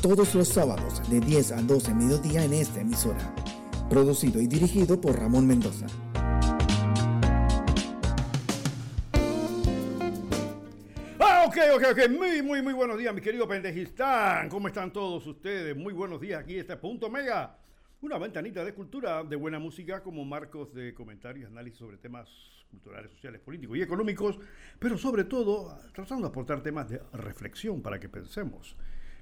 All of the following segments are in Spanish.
todos los sábados de 10 a 12 mediodía en esta emisora. Producido y dirigido por Ramón Mendoza. Ah, ok, ok, ok. Muy, muy, muy buenos días, mi querido Pendejistán. ¿Cómo están todos ustedes? Muy buenos días. Aquí este Punto Mega. Una ventanita de cultura, de buena música, como marcos de comentarios, análisis sobre temas culturales, sociales, políticos y económicos, pero sobre todo tratando de aportar temas de reflexión para que pensemos.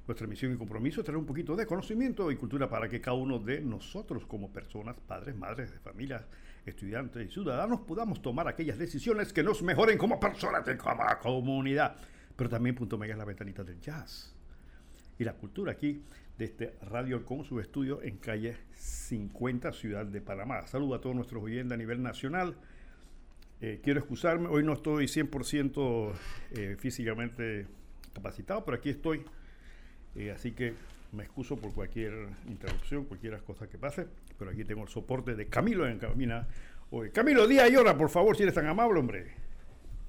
Nuestra misión y compromiso es traer un poquito de conocimiento y cultura para que cada uno de nosotros como personas, padres, madres de familias, estudiantes y ciudadanos podamos tomar aquellas decisiones que nos mejoren como personas y como comunidad. Pero también Punto Mega es la ventanita del jazz y la cultura aquí de este Radio con su estudio en calle 50, Ciudad de Panamá. Saludo a todos nuestros oyentes a nivel nacional. Eh, quiero excusarme, hoy no estoy 100% eh, físicamente capacitado, pero aquí estoy eh, así que me excuso por cualquier interrupción, cualquier cosa que pase, pero aquí tengo el soporte de Camilo en cabina. Oye, Camilo, día y hora, por favor, si eres tan amable, hombre.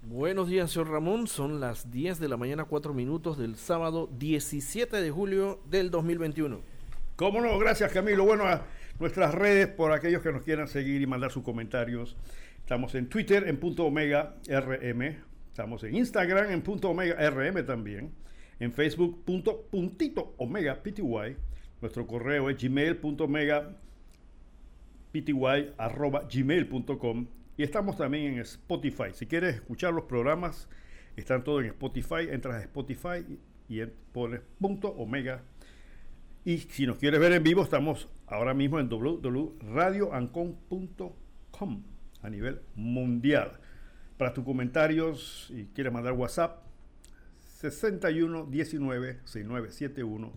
Buenos días, señor Ramón. Son las 10 de la mañana, 4 minutos del sábado 17 de julio del 2021. Cómo no, gracias Camilo. Bueno, a nuestras redes, por aquellos que nos quieran seguir y mandar sus comentarios. Estamos en Twitter en punto omega rm. Estamos en Instagram en punto omega rm también en facebook.puntito omega pty. Nuestro correo es gmail.omega gmail.com y estamos también en Spotify. Si quieres escuchar los programas, están todos en Spotify. Entras a Spotify y pones punto omega. Y si nos quieres ver en vivo, estamos ahora mismo en www.radioancon.com a nivel mundial. Para tus comentarios y quieres mandar WhatsApp, 61 19 6971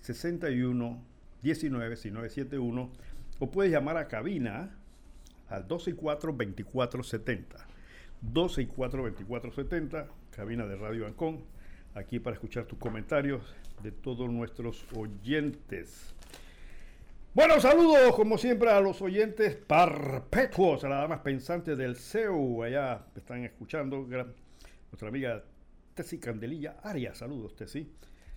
61 19 6971 o puedes llamar a cabina al 264 2470 264 2470 cabina de Radio Ancón aquí para escuchar tus comentarios de todos nuestros oyentes. Bueno, saludos como siempre a los oyentes perpetuos, a las damas pensantes del CEU, allá están escuchando, nuestra amiga Tessy Candelilla Arias. Saludos, Tessy.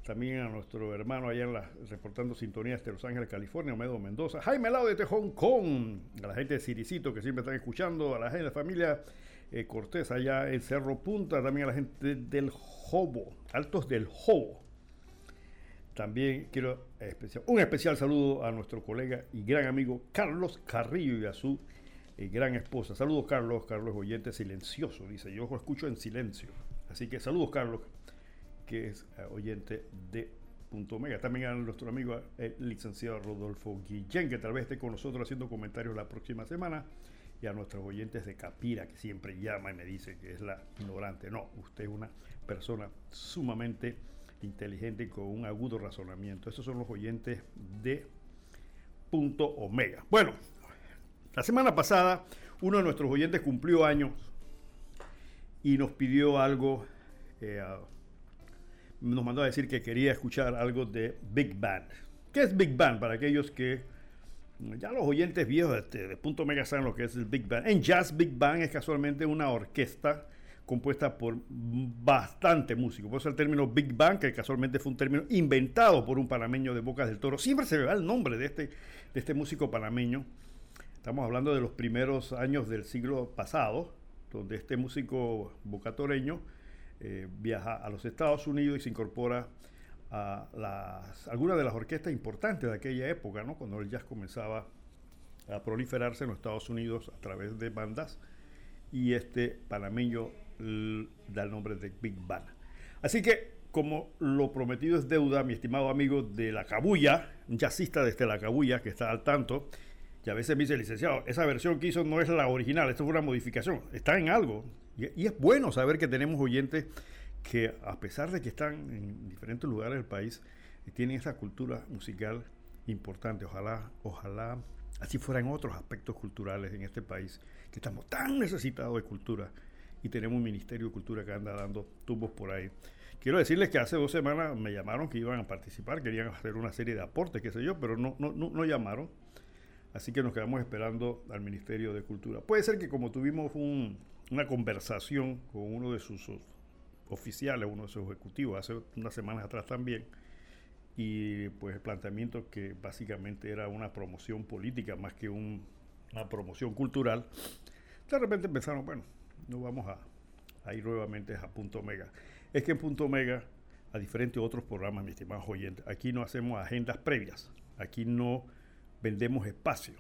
También a nuestro hermano allá en la, reportando sintonías de Los Ángeles, California, Omedo Mendoza. Jaime Lao de Hong Kong. A la gente de Ciricito que siempre están escuchando. A la gente de la familia eh, Cortés allá en Cerro Punta. También a la gente del Jobo, Altos del Jobo. También quiero especial, un especial saludo a nuestro colega y gran amigo Carlos Carrillo y a su eh, gran esposa. Saludos, Carlos. Carlos oyente silencioso, dice. Yo escucho en silencio. Así que saludos, Carlos, que es eh, oyente de Punto Omega. También a nuestro amigo el licenciado Rodolfo Guillén, que tal vez esté con nosotros haciendo comentarios la próxima semana. Y a nuestros oyentes de Capira, que siempre llama y me dice que es la ignorante. No, usted es una persona sumamente inteligente y con un agudo razonamiento. Estos son los oyentes de Punto Omega. Bueno, la semana pasada uno de nuestros oyentes cumplió años y nos pidió algo, eh, nos mandó a decir que quería escuchar algo de Big Band. ¿Qué es Big Band? Para aquellos que ya los oyentes viejos este, de, punto mega saben lo que es el Big Band. En jazz, Big Band es casualmente una orquesta compuesta por bastante músicos. Por eso el término Big Band, que casualmente fue un término inventado por un panameño de Bocas del Toro. Siempre se ve el nombre de este, de este músico panameño. Estamos hablando de los primeros años del siglo pasado donde este músico bocatoreño eh, viaja a los Estados Unidos y se incorpora a algunas de las orquestas importantes de aquella época, ¿no? cuando el jazz comenzaba a proliferarse en los Estados Unidos a través de bandas, y este panameño da el nombre de Big Band. Así que, como lo prometido es deuda, mi estimado amigo de La Cabulla, un jazzista desde La Cabulla que está al tanto, y a veces me dice, licenciado, esa versión que hizo no es la original, esto fue una modificación, está en algo. Y, es bueno saber que tenemos oyentes que a pesar de que están en diferentes lugares del país, tienen esa cultura musical importante. Ojalá, ojalá así fueran otros aspectos culturales en este país, que estamos tan necesitados de cultura y tenemos un Ministerio de Cultura que anda dando tubos por ahí. Quiero decirles que hace dos semanas me llamaron que iban a participar, querían hacer una serie de aportes, qué sé yo, pero no, no, no, no llamaron. Así que nos quedamos esperando al Ministerio de Cultura. Puede ser que como tuvimos una conversación con uno de sus oficiales, uno de sus ejecutivos, hace unas semanas atrás también, y pues el planteamiento que básicamente era una promoción política más que una promoción cultural, de repente pensaron, bueno, no vamos a, ir nuevamente a Punto Omega. Es que en Punto Omega, a diferente de otros programas, mis estimados oyentes, aquí no hacemos agendas previas, aquí no vendemos espacio.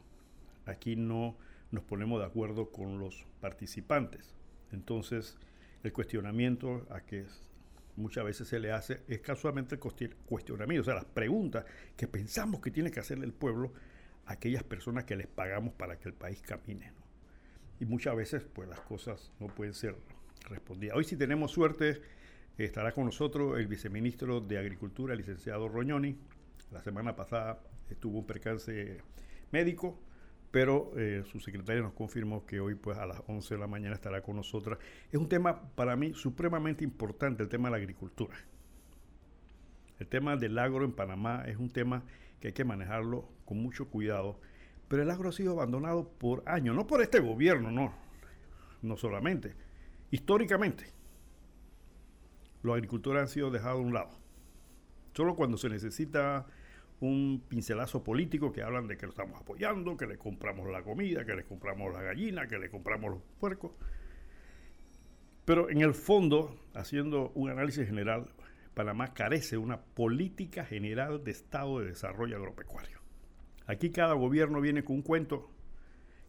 Aquí no nos ponemos de acuerdo con los participantes. Entonces, el cuestionamiento a que muchas veces se le hace es casualmente el cuestionamiento, o sea, las preguntas que pensamos que tiene que hacerle el pueblo a aquellas personas que les pagamos para que el país camine. Y muchas veces, pues las cosas no pueden ser respondidas. Hoy, si tenemos suerte, estará con nosotros el viceministro de Agricultura, licenciado Roñoni. La semana pasada tuvo un percance médico, pero eh, su secretaria nos confirmó que hoy pues a las 11 de la mañana estará con nosotras. Es un tema para mí supremamente importante, el tema de la agricultura. El tema del agro en Panamá es un tema que hay que manejarlo con mucho cuidado, pero el agro ha sido abandonado por años, no por este gobierno, no, no solamente, históricamente. Los agricultores han sido dejados a un lado. Solo cuando se necesita un pincelazo político que hablan de que lo estamos apoyando, que le compramos la comida, que le compramos la gallina, que le compramos los puercos. Pero en el fondo, haciendo un análisis general, Panamá carece de una política general de Estado de Desarrollo Agropecuario. Aquí cada gobierno viene con un cuento,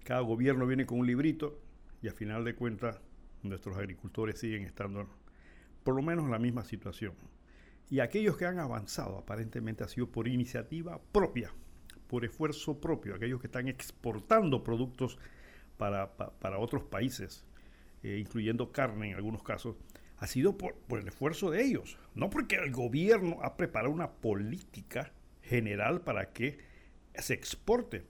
cada gobierno viene con un librito y a final de cuentas nuestros agricultores siguen estando por lo menos en la misma situación. Y aquellos que han avanzado aparentemente ha sido por iniciativa propia, por esfuerzo propio, aquellos que están exportando productos para, otros países, eh, incluyendo carne en algunos casos, ha sido por, el esfuerzo de ellos, no porque el gobierno ha preparado una política general para que se exporte.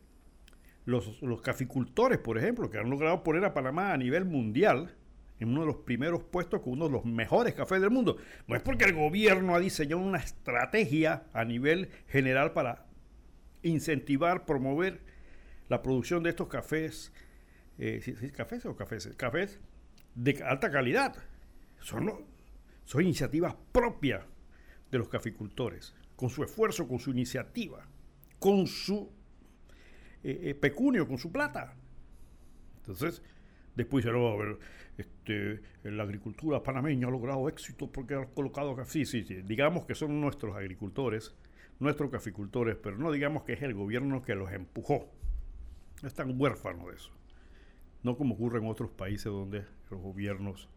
Los, los caficultores, por ejemplo, que han logrado poner a Panamá a nivel mundial, en uno de los primeros puestos con uno de los mejores cafés del mundo. No es porque el gobierno ha diseñado una estrategia a nivel general para incentivar, promover la producción de estos cafés, eh, cafés o cafés? Cafés de alta calidad. Son, son iniciativas propias de los caficultores, con su esfuerzo, con su iniciativa, con su eh, eh, pecunio, con su plata. Entonces, después va a ver este, la agricultura panameña ha logrado éxito porque ha colocado Sí, sí, sí. Digamos que son nuestros agricultores, nuestros caficultores, pero no digamos que es el gobierno que los empujó. Están huérfanos de eso. No como ocurre en otros países donde los gobiernos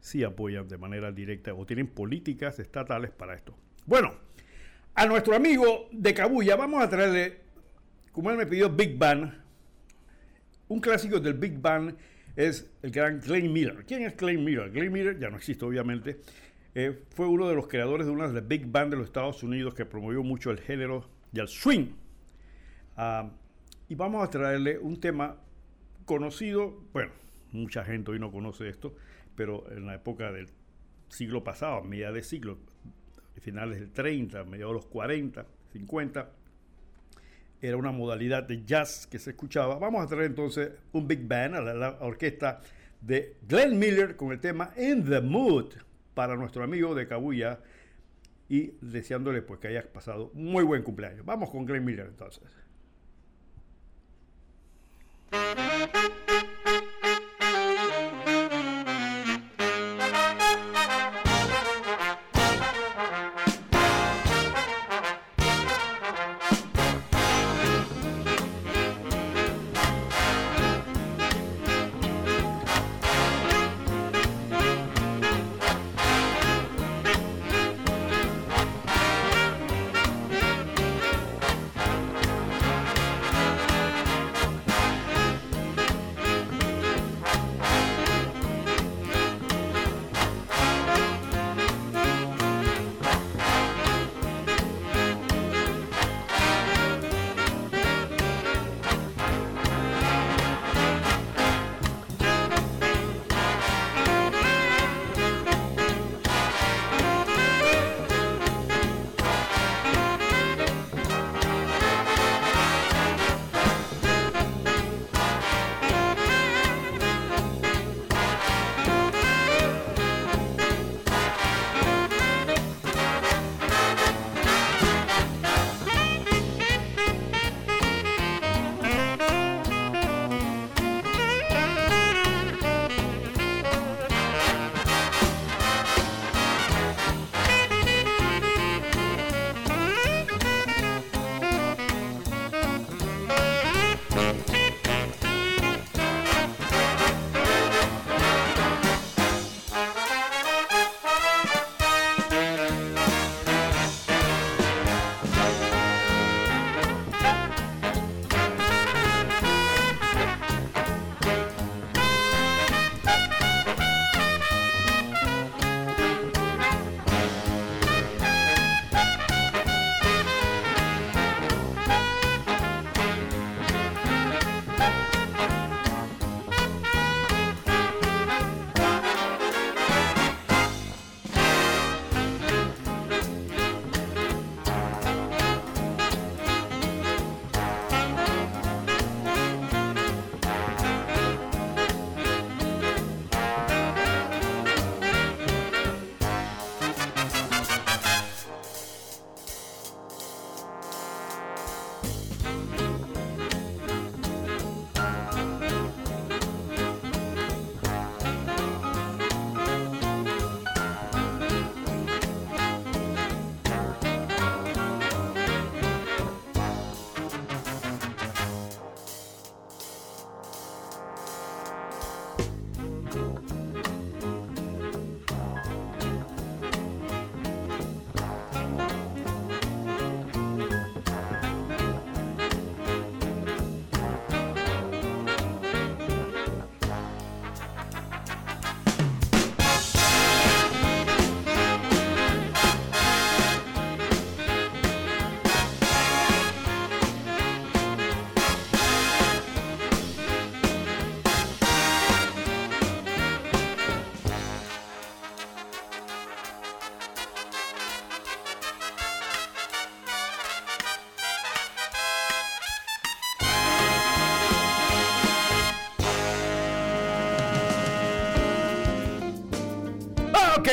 sí apoyan de manera directa o tienen políticas estatales para esto. Bueno, a nuestro amigo de Cabuya vamos a traerle, como él me pidió, Big Bang, un clásico del Big Bang es el gran Glenn Miller. ¿Quién es Glenn Miller? Glenn Miller ya no existe, obviamente. Eh, fue uno de los creadores de una de las big band de los Estados Unidos que promovió mucho el género y el swing. Ah, y vamos a traerle un tema conocido, bueno, mucha gente hoy no conoce esto, pero en la época del siglo pasado, a mediados del siglo, finales del 30, mediados de los 40, 50, era una modalidad de jazz que se escuchaba. Vamos a traer entonces un big band a la, orquesta de Glenn Miller con el tema In the Mood para nuestro amigo de Cabuya y deseándole pues que haya pasado muy buen cumpleaños. Vamos con Glenn Miller entonces.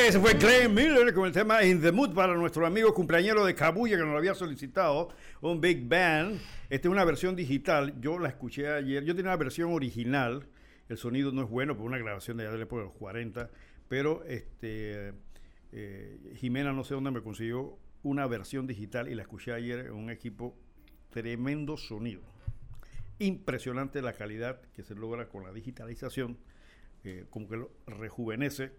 Ese fue Glenn Miller con el tema In the Mood para nuestro amigo cumpleañero de Cabuya que nos lo había solicitado, un Big Band. Esta es una versión digital, yo la escuché ayer, yo tenía una versión original, el sonido no es bueno, por una grabación de allá de la época de los 40, pero este, eh, Jimena no sé dónde me consiguió una versión digital y la escuché ayer en un equipo. Tremendo sonido. Impresionante la calidad que se logra con la digitalización, eh, como que lo rejuvenece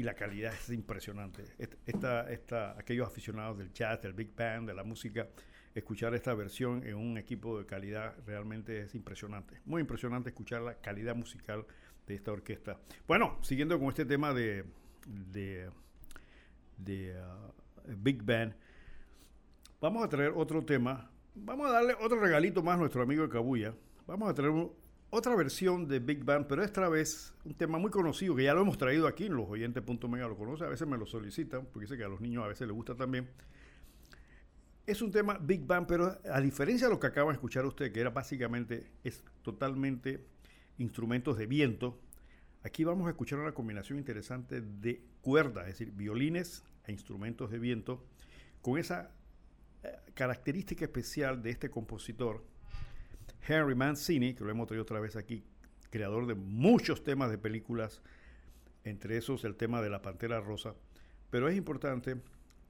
y la calidad es impresionante. Esta, esta, aquellos aficionados del jazz, del big band, de la música, escuchar esta versión en un equipo de calidad realmente es impresionante. Muy impresionante escuchar la calidad musical de esta orquesta. Bueno, siguiendo con este tema de, de, uh, Big Band, vamos a traer otro tema. Vamos a darle otro regalito más a nuestro amigo de Kabuya. Vamos a traer un, otra versión de Big Band, pero esta vez un tema muy conocido que ya lo hemos traído aquí en los oyentes.mega lo conocen, a veces me lo solicitan, porque sé que a los niños a veces les gusta también. Es un tema Big Band, pero a diferencia de lo que acaban de escuchar usted, que era básicamente, es totalmente instrumentos de viento, aquí vamos a escuchar una combinación interesante de cuerdas, es decir, violines e instrumentos de viento, con esa eh, característica especial de este compositor, Henry Mancini, que lo hemos traído otra vez aquí, creador de muchos temas de películas, entre esos el tema de la Pantera Rosa. Pero es importante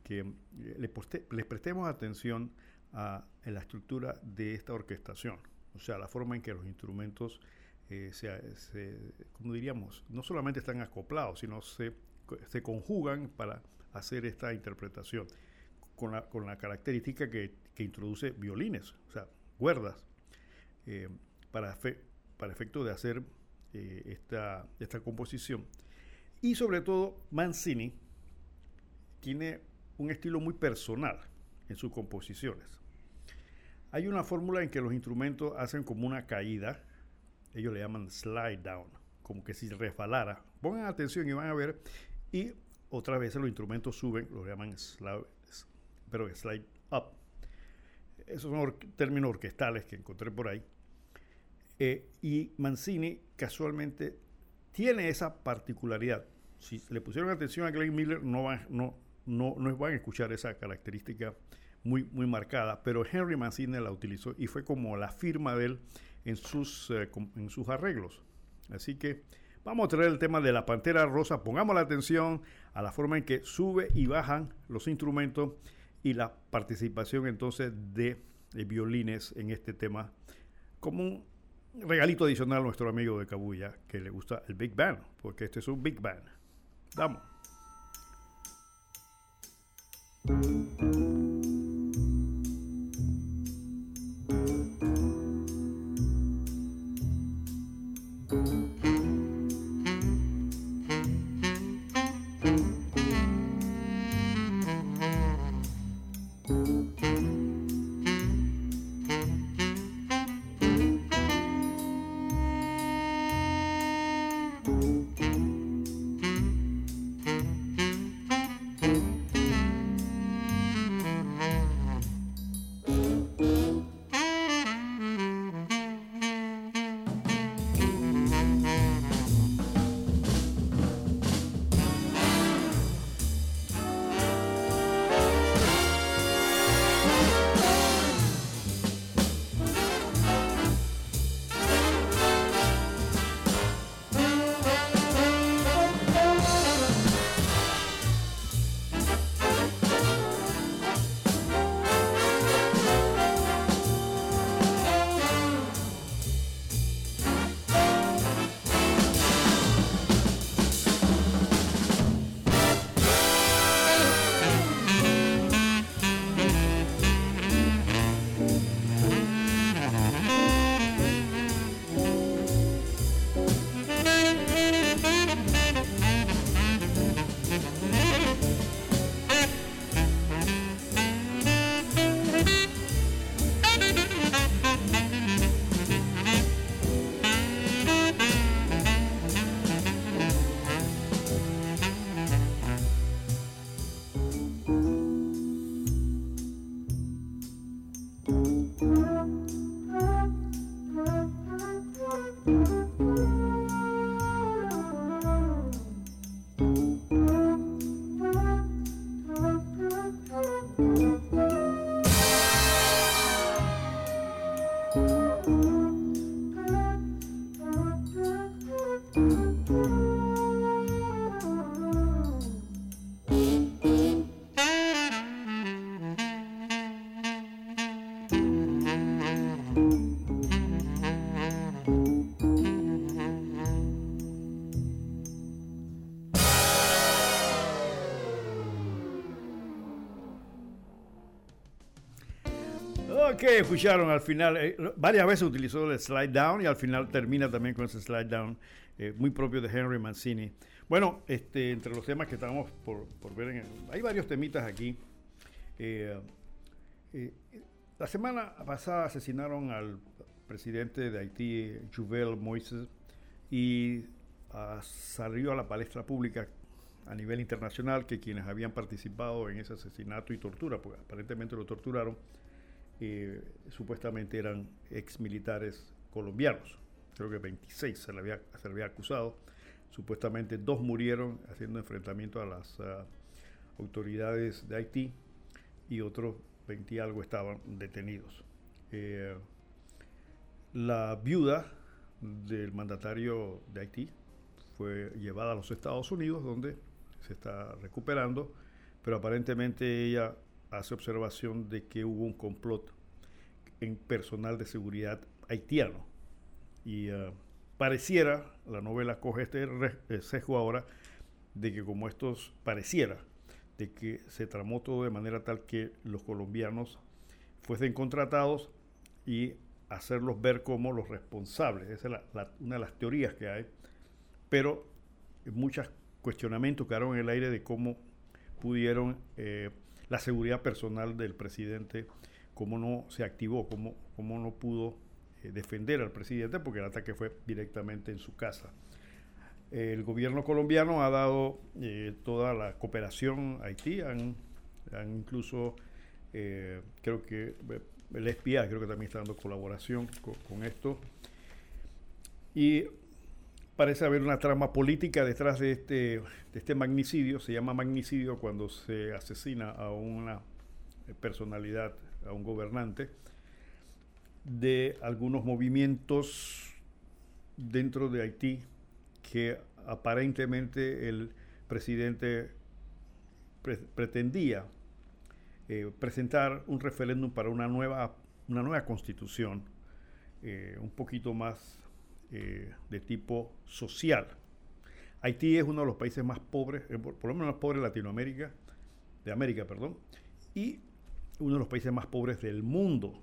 que eh, les prestemos atención a, la estructura de esta orquestación, o sea, la forma en que los instrumentos eh, se, como diríamos, no solamente están acoplados, sino se, se conjugan para hacer esta interpretación con la, con la característica que, que introduce violines, o sea, cuerdas, eh, para, para efecto de hacer eh, esta, esta composición. Y sobre todo, Mancini tiene un estilo muy personal en sus composiciones. Hay una fórmula en que los instrumentos hacen como una caída, ellos le llaman slide down, como que si resbalara. Pongan atención y van a ver, y otra vez los instrumentos suben, lo llaman slide, pero slide up. Esos son términos orquestales que encontré por ahí. Eh, y Mancini casualmente tiene esa particularidad. Si le pusieron atención a Glenn Miller, no van, no, no, no van a escuchar esa característica muy, muy marcada, pero Henry Mancini la utilizó y fue como la firma de él en sus, eh, en sus arreglos. Así que vamos a traer el tema de la Pantera Rosa. Pongamos la atención a la forma en que sube y bajan los instrumentos y la participación entonces de, violines en este tema como un regalito adicional a nuestro amigo de Cabuya que le gusta el Big Band, porque este es un Big Band. Vamos. Ok, escucharon al final, eh, varias veces utilizó el slide down y al final termina también con ese slide down eh, muy propio de Henry Mancini. Bueno, este, entre los temas que estamos por, ver, hay varios temitas aquí. Eh, la semana pasada asesinaron al presidente de Haití, Juvel Moises, y ah, salió a la palestra pública a nivel internacional que quienes habían participado en ese asesinato y tortura, porque aparentemente lo torturaron, supuestamente eran ex militares colombianos. Creo que 26 se le había acusado. Supuestamente dos murieron haciendo enfrentamiento a las ah, autoridades de Haití y otros 20 y algo estaban detenidos. Eh, la viuda del mandatario de Haití fue llevada a los Estados Unidos, donde se está recuperando, pero aparentemente ella hace observación de que hubo un complot en personal de seguridad haitiano. Y eh, pareciera, la novela coge este eh, sesgo ahora, de que como estos pareciera, de que se tramó todo de manera tal que los colombianos fuesen contratados y hacerlos ver como los responsables. Esa es una de las teorías que hay. Pero muchos cuestionamientos quedaron en el aire de cómo pudieron eh, la seguridad personal del presidente, cómo no se activó, cómo, cómo no pudo eh, defender al presidente, porque el ataque fue directamente en su casa. El gobierno colombiano ha dado eh, toda la cooperación a Haití, han, incluso, creo que el espía creo que también está dando colaboración con, esto. Y parece haber una trama política detrás de este, de este magnicidio. Se llama magnicidio cuando se asesina a una personalidad, a un gobernante, de algunos movimientos dentro de Haití que aparentemente el presidente pretendía eh, presentar un referéndum para una nueva, una nueva constitución, eh, un poquito más eh, de tipo social. Haití es uno de los países más pobres, por, lo menos más pobres de Latinoamérica, de América, perdón, y uno de los países más pobres del mundo,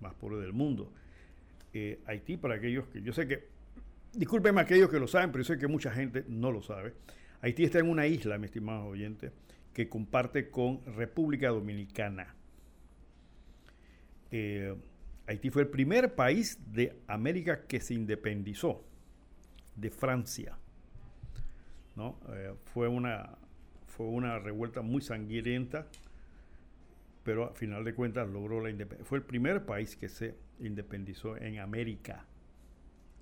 más pobre del mundo. Haití, para aquellos que yo sé que, discúlpenme aquellos que lo saben, pero yo sé que mucha gente no lo sabe. Haití está en una isla, mi estimado oyente, que comparte con República Dominicana. Eh, Haití fue el primer país de América que se independizó de Francia. ¿no? Eh, fue, una, fue una revuelta muy sangrienta, pero a final de cuentas logró la independencia. Fue el primer país que se independizó en América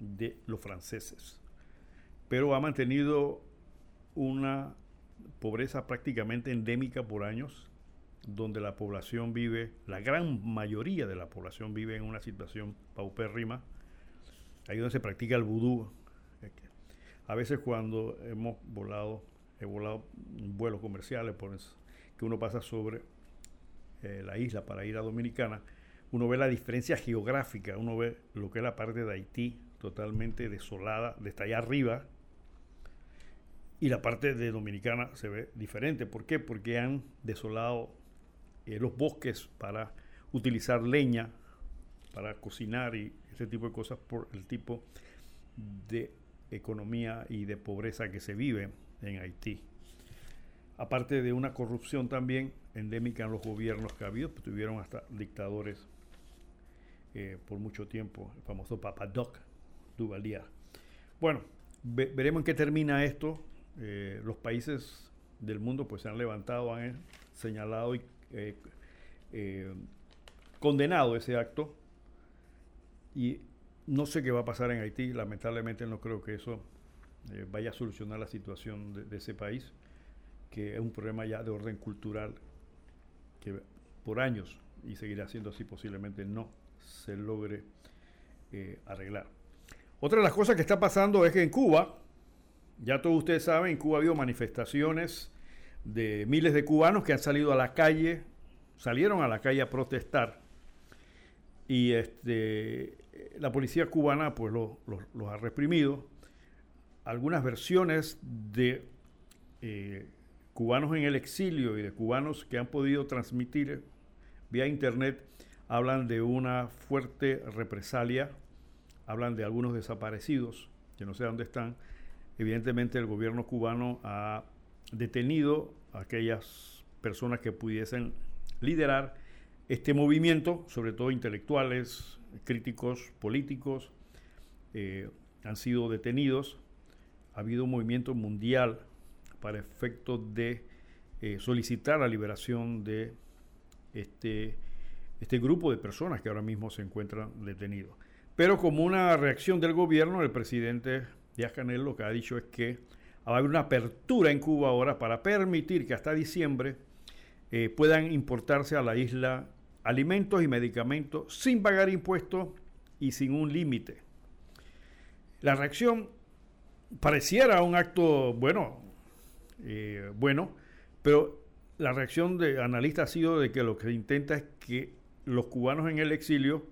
de los franceses. Pero ha mantenido una pobreza prácticamente endémica por años, donde la población vive, la gran mayoría de la población vive en una situación paupérrima, ahí donde se practica el vudú. A veces cuando hemos volado, he volado vuelos comerciales, que uno pasa sobre eh, la isla para ir a Dominicana, uno ve la diferencia geográfica, uno ve lo que es la parte de Haití totalmente desolada, desde allá arriba, y la parte de Dominicana se ve diferente. ¿Por qué? Porque han desolado eh, los bosques para utilizar leña para cocinar y ese tipo de cosas por el tipo de economía y de pobreza que se vive en Haití. Aparte de una corrupción también endémica en los gobiernos que ha habido, pues tuvieron hasta dictadores eh, por mucho tiempo, el famoso Papadoc Duvalier. Bueno, veremos en qué termina esto. Eh, los países del mundo pues se han levantado, han señalado y eh, eh, condenado ese acto. Y no sé qué va a pasar en Haití, lamentablemente no creo que eso vaya a solucionar la situación de, ese país, que es un problema ya de orden cultural que por años, y seguirá siendo así posiblemente, no se logre arreglar. Otra de las cosas que está pasando es que en Cuba, ya todos ustedes saben, en Cuba ha habido manifestaciones de miles de cubanos que han salido a la calle, salieron a la calle a protestar. Y este, la policía cubana pues los ha reprimido. Algunas versiones de eh, cubanos en el exilio y de cubanos que han podido transmitir vía internet hablan de una fuerte represalia, hablan de algunos desaparecidos, que no sé dónde están. Evidentemente el gobierno cubano ha detenido aquellas personas que pudiesen liderar este movimiento, sobre todo intelectuales, críticos, políticos, eh, han sido detenidos. Ha habido un movimiento mundial para efecto de eh, solicitar la liberación de este, este grupo de personas que ahora mismo se encuentran detenidos. Pero como una reacción del gobierno, el presidente Díaz Canel lo que ha dicho es que va a haber una apertura en Cuba ahora para permitir que hasta diciembre eh, puedan importarse a la isla alimentos y medicamentos sin pagar impuestos y sin un límite. La reacción pareciera un acto bueno, eh, bueno, pero la reacción de analistas ha sido de que lo que intenta es que los cubanos en el exilio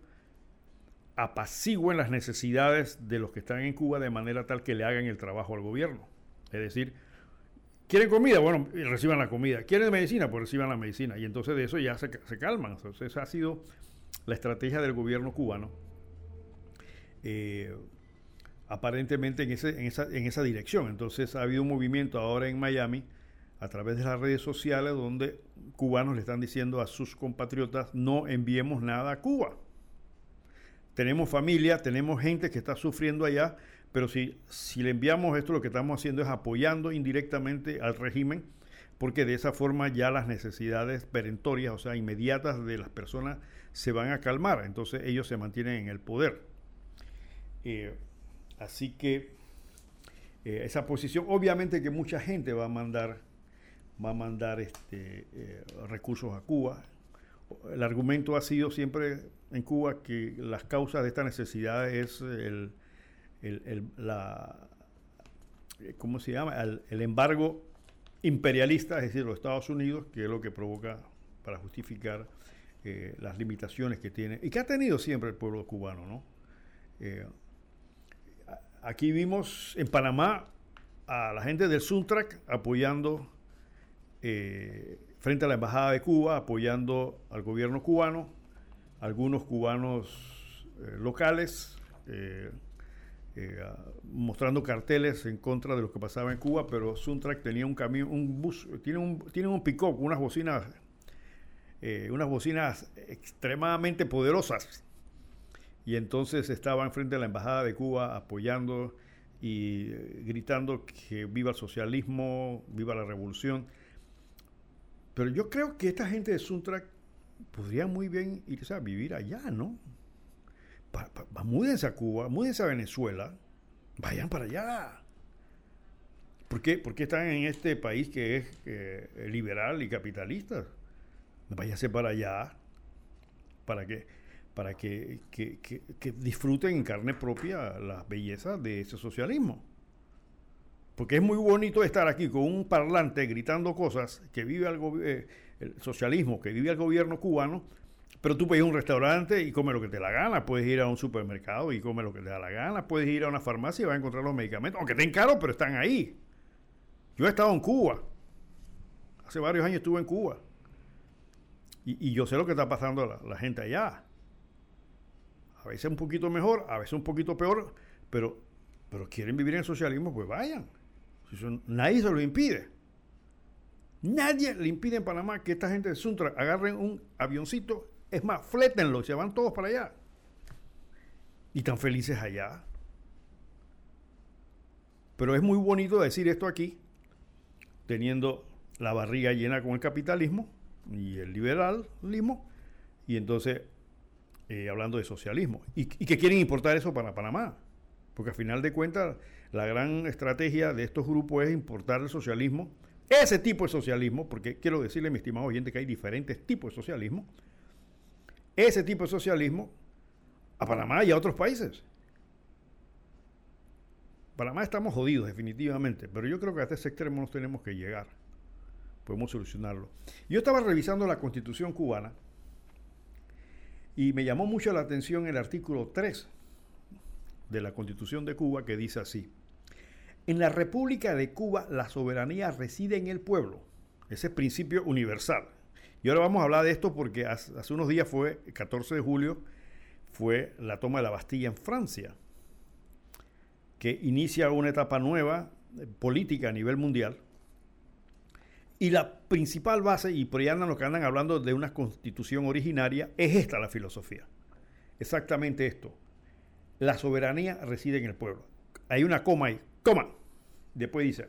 apacigüen las necesidades de los que están en Cuba de manera tal que le hagan el trabajo al gobierno. Es decir, ¿quieren comida? Bueno, reciban la comida. ¿Quieren medicina? Pues reciban la medicina. Y entonces de eso ya se, calman. Entonces esa ha sido la estrategia del gobierno cubano. Eh, aparentemente en, esa, en esa dirección. Entonces ha habido un movimiento ahora en Miami a través de las redes sociales donde cubanos le están diciendo a sus compatriotas no enviemos nada a Cuba. Tenemos familia, tenemos gente que está sufriendo allá, pero si, si le enviamos esto lo que estamos haciendo es apoyando indirectamente al régimen porque de esa forma ya las necesidades perentorias, o sea, inmediatas de las personas se van a calmar, entonces ellos se mantienen en el poder. Eh, Así que eh, esa posición, obviamente que mucha gente va a mandar, va a mandar este, eh, recursos a Cuba. El argumento ha sido siempre en Cuba que las causas de esta necesidad es el, la, ¿cómo se llama? El, embargo imperialista, es decir, los Estados Unidos, que es lo que provoca para justificar eh, las limitaciones que tiene y que ha tenido siempre el pueblo cubano, ¿no? Aquí vimos en Panamá a la gente del Suntrack apoyando eh, frente a la Embajada de Cuba, apoyando al gobierno cubano, algunos cubanos eh, locales, eh, mostrando carteles en contra de lo que pasaba en Cuba, pero Suntrack tenía un camión, un bus, tiene un, tiene un pick con unas bocinas, unas bocinas extremadamente poderosas y entonces estaba enfrente de la Embajada de Cuba apoyando y eh, gritando que viva el socialismo, viva la revolución. Pero yo creo que esta gente de Suntrack podría muy bien irse a vivir allá, ¿no? Múdense a Cuba, múdense a Venezuela, vayan para allá. ¿Por qué? Porque están en este país que es eh, liberal y capitalista. Váyanse para allá. ¿Para qué? para que, disfruten en carne propia las bellezas de ese socialismo. Porque es muy bonito estar aquí con un parlante gritando cosas que vive el, eh, el socialismo, que vive el gobierno cubano, pero tú puedes ir a un restaurante y comer lo que te la gana, puedes ir a un supermercado y comer lo que te da la gana, puedes ir a una farmacia y vas a encontrar los medicamentos, aunque estén caros, pero están ahí. Yo he estado en Cuba, hace varios años estuve en Cuba, y, yo sé lo que está pasando a la gente allá. A veces un poquito mejor, a veces un poquito peor, pero, pero quieren vivir en el socialismo, pues vayan. nadie se lo impide. Nadie le impide en Panamá que esta gente de Suntra agarren un avioncito. Es más, flétenlo, se van todos para allá. Y tan felices allá. Pero es muy bonito decir esto aquí, teniendo la barriga llena con el capitalismo y el liberalismo, y entonces eh, hablando de socialismo, y, que quieren importar eso para Panamá. Porque al final de cuentas, la gran estrategia de estos grupos es importar el socialismo, ese tipo de socialismo, porque quiero decirle, mi estimado oyente, que hay diferentes tipos de socialismo, ese tipo de socialismo a Panamá y a otros países. Panamá estamos jodidos, definitivamente, pero yo creo que hasta ese extremo nos tenemos que llegar. Podemos solucionarlo. Yo estaba revisando la constitución cubana y me llamó mucho la atención el artículo 3 de la Constitución de Cuba que dice así. En la República de Cuba la soberanía reside en el pueblo. Ese principio universal. Y ahora vamos a hablar de esto porque hace, unos días fue, 14 de julio, fue la toma de la Bastilla en Francia, que inicia una etapa nueva eh, política a nivel mundial. Y la principal base, y por ahí andan los que andan hablando de una constitución originaria, es esta la filosofía. Exactamente esto. La soberanía reside en el pueblo. Hay una coma ahí. Coma. Después dice,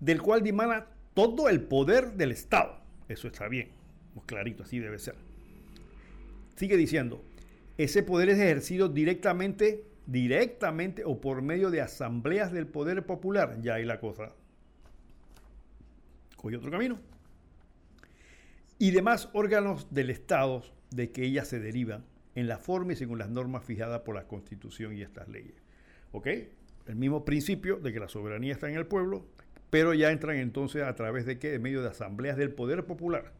del cual dimana todo el poder del Estado. Eso está bien, muy clarito, así debe ser. Sigue diciendo, ese poder es ejercido directamente, directamente o por medio de asambleas del poder popular. Ya hay la cosa. Coge otro camino. Y demás órganos del Estado de que ellas se derivan en la forma y según las normas fijadas por la Constitución y estas leyes. ¿Ok? El mismo principio de que la soberanía está en el pueblo, pero ya entran entonces a través de qué? De medio de asambleas del poder popular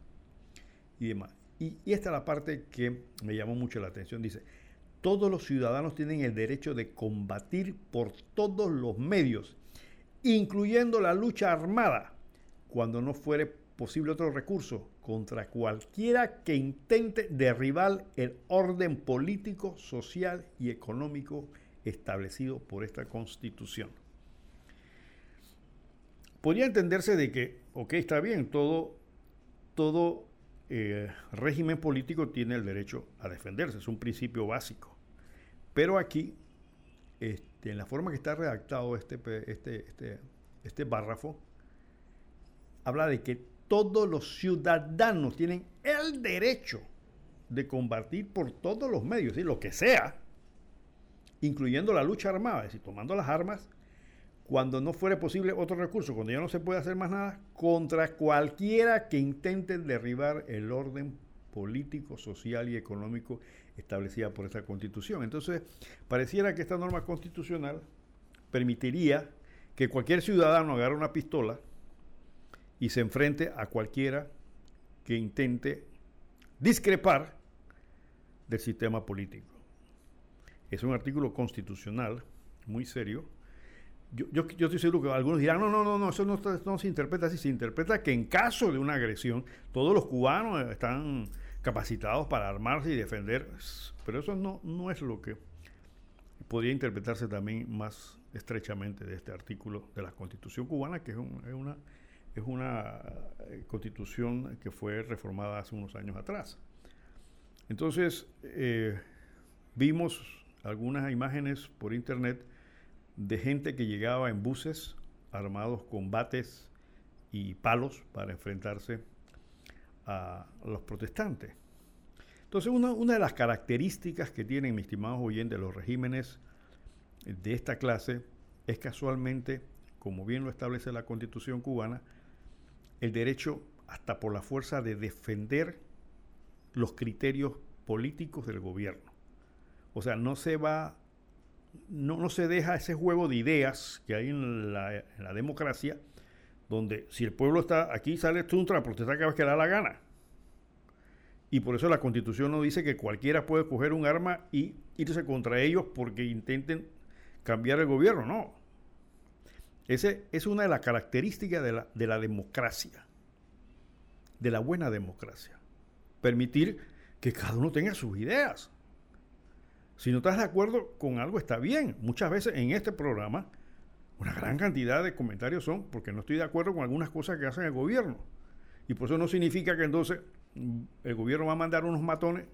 y demás. Y, esta es la parte que me llamó mucho la atención. Dice, todos los ciudadanos tienen el derecho de combatir por todos los medios, incluyendo la lucha armada, cuando no fuere posible otro recurso, contra cualquiera que intente derribar el orden político, social y económico establecido por esta constitución podría entenderse de que, ok, está bien, todo, todo eh, régimen político tiene el derecho a defenderse, es un principio básico. Pero aquí, este, en la forma que está redactado este, este, este, este párrafo, habla de que todos los ciudadanos tienen el derecho de combatir por todos los medios, lo que sea, incluyendo la lucha armada, es decir, tomando las armas cuando no fuere posible otro recurso, cuando ya no se puede hacer más nada, contra cualquiera que intente derribar el orden político, social y económico establecida por esta constitución. Entonces, pareciera que esta norma constitucional permitiría que cualquier ciudadano agarre una pistola y se enfrente a cualquiera que intente discrepar del sistema político. Es un artículo constitucional muy serio yo, yo, estoy seguro que algunos dirán, no, no, no, no, eso no, se interpreta así, se interpreta que en caso de una agresión, todos los cubanos están capacitados para armarse y defender, pero eso no, no es lo que podría interpretarse también más estrechamente de este artículo de la Constitución cubana, que es, una, es una eh, constitución que fue reformada hace unos años atrás. Entonces, eh, vimos algunas imágenes por internet de gente que llegaba en buses armados con bates y palos para enfrentarse a los protestantes. Entonces, una, de las características que tienen, mis estimados oyentes, los regímenes de esta clase es casualmente, como bien lo establece la constitución cubana, el derecho hasta por la fuerza de defender los criterios políticos del gobierno. O sea, no se va no, se deja ese juego de ideas que hay en la, democracia, donde si el pueblo está aquí, sale Tuntra a protestar cada vez que le da la gana. Y por eso la constitución no dice que cualquiera puede coger un arma y irse contra ellos porque intenten cambiar el gobierno. No. Ese es una de las características de la, de la democracia, de la buena democracia. Permitir que cada uno tenga sus ideas. Si no estás de acuerdo con algo, está bien. Muchas veces en este programa, una gran cantidad de comentarios son porque no estoy de acuerdo con algunas cosas que hacen el gobierno. Y por eso no significa que entonces mm, el gobierno va a mandar unos matones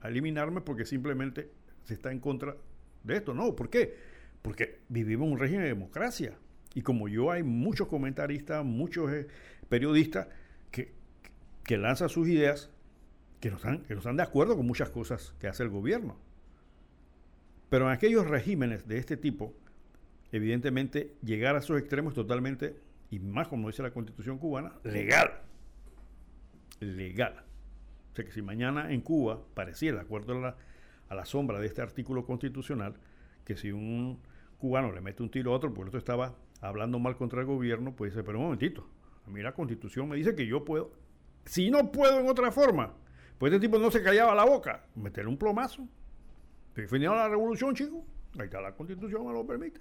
a eliminarme porque simplemente se está en contra de esto. No, ¿por qué? Porque vivimos un régimen de democracia. Y como yo hay muchos comentaristas, muchos eh, periodistas que, que lanzan sus ideas que no, están, que no están de acuerdo con muchas cosas que hace el gobierno. Pero en aquellos regímenes de este tipo, evidentemente llegar a esos extremos totalmente, y más como dice la constitución cubana, legal. Legal. O sea que si mañana en Cuba pareciera, de acuerdo a la, a la sombra de este artículo constitucional, que si un cubano le mete un tiro a otro, porque otro estaba hablando mal contra el gobierno, pues dice, pero un momentito, a mí la constitución me dice que yo puedo, si no puedo en otra forma, pues este tipo no se callaba la boca, meterle un plomazo, Defendieron la revolución, chicos. Ahí está la constitución, me lo permite.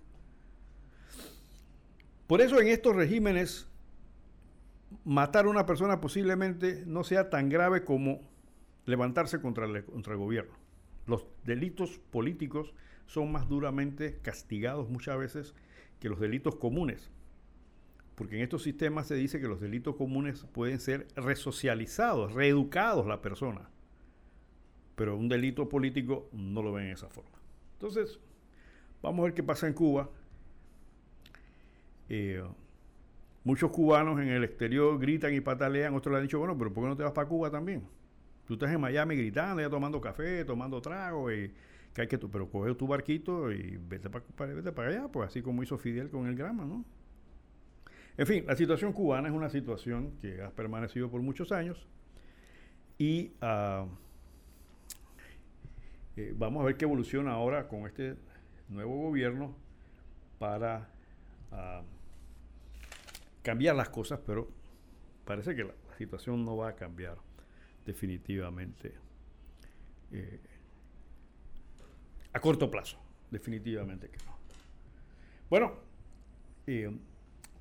Por eso en estos regímenes matar a una persona posiblemente no sea tan grave como levantarse contra el, contra el gobierno. Los delitos políticos son más duramente castigados muchas veces que los delitos comunes. Porque en estos sistemas se dice que los delitos comunes pueden ser resocializados, reeducados la persona. Pero un delito político no lo ven de esa forma. Entonces, vamos a ver qué pasa en Cuba. Eh, muchos cubanos en el exterior gritan y patalean, otros le han dicho, bueno, pero ¿por qué no te vas para Cuba también? Tú estás en Miami gritando, ya tomando café, tomando trago, y hay que tú, pero coge tu barquito y vete para, vete para allá, pues así como hizo Fidel con el grama, ¿no? En fin, la situación cubana es una situación que ha permanecido por muchos años y uh, eh, vamos a ver qué evoluciona ahora con este nuevo gobierno para uh, cambiar las cosas, pero parece que la, situación no va a cambiar definitivamente eh, a corto plazo, definitivamente que no. Bueno, eh,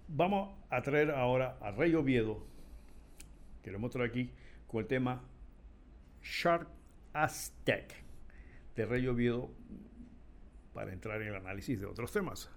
vamos a traer ahora a Rey Oviedo, que lo traer aquí con el tema Shark Aztec de Rey para entrar en el análisis de otros temas.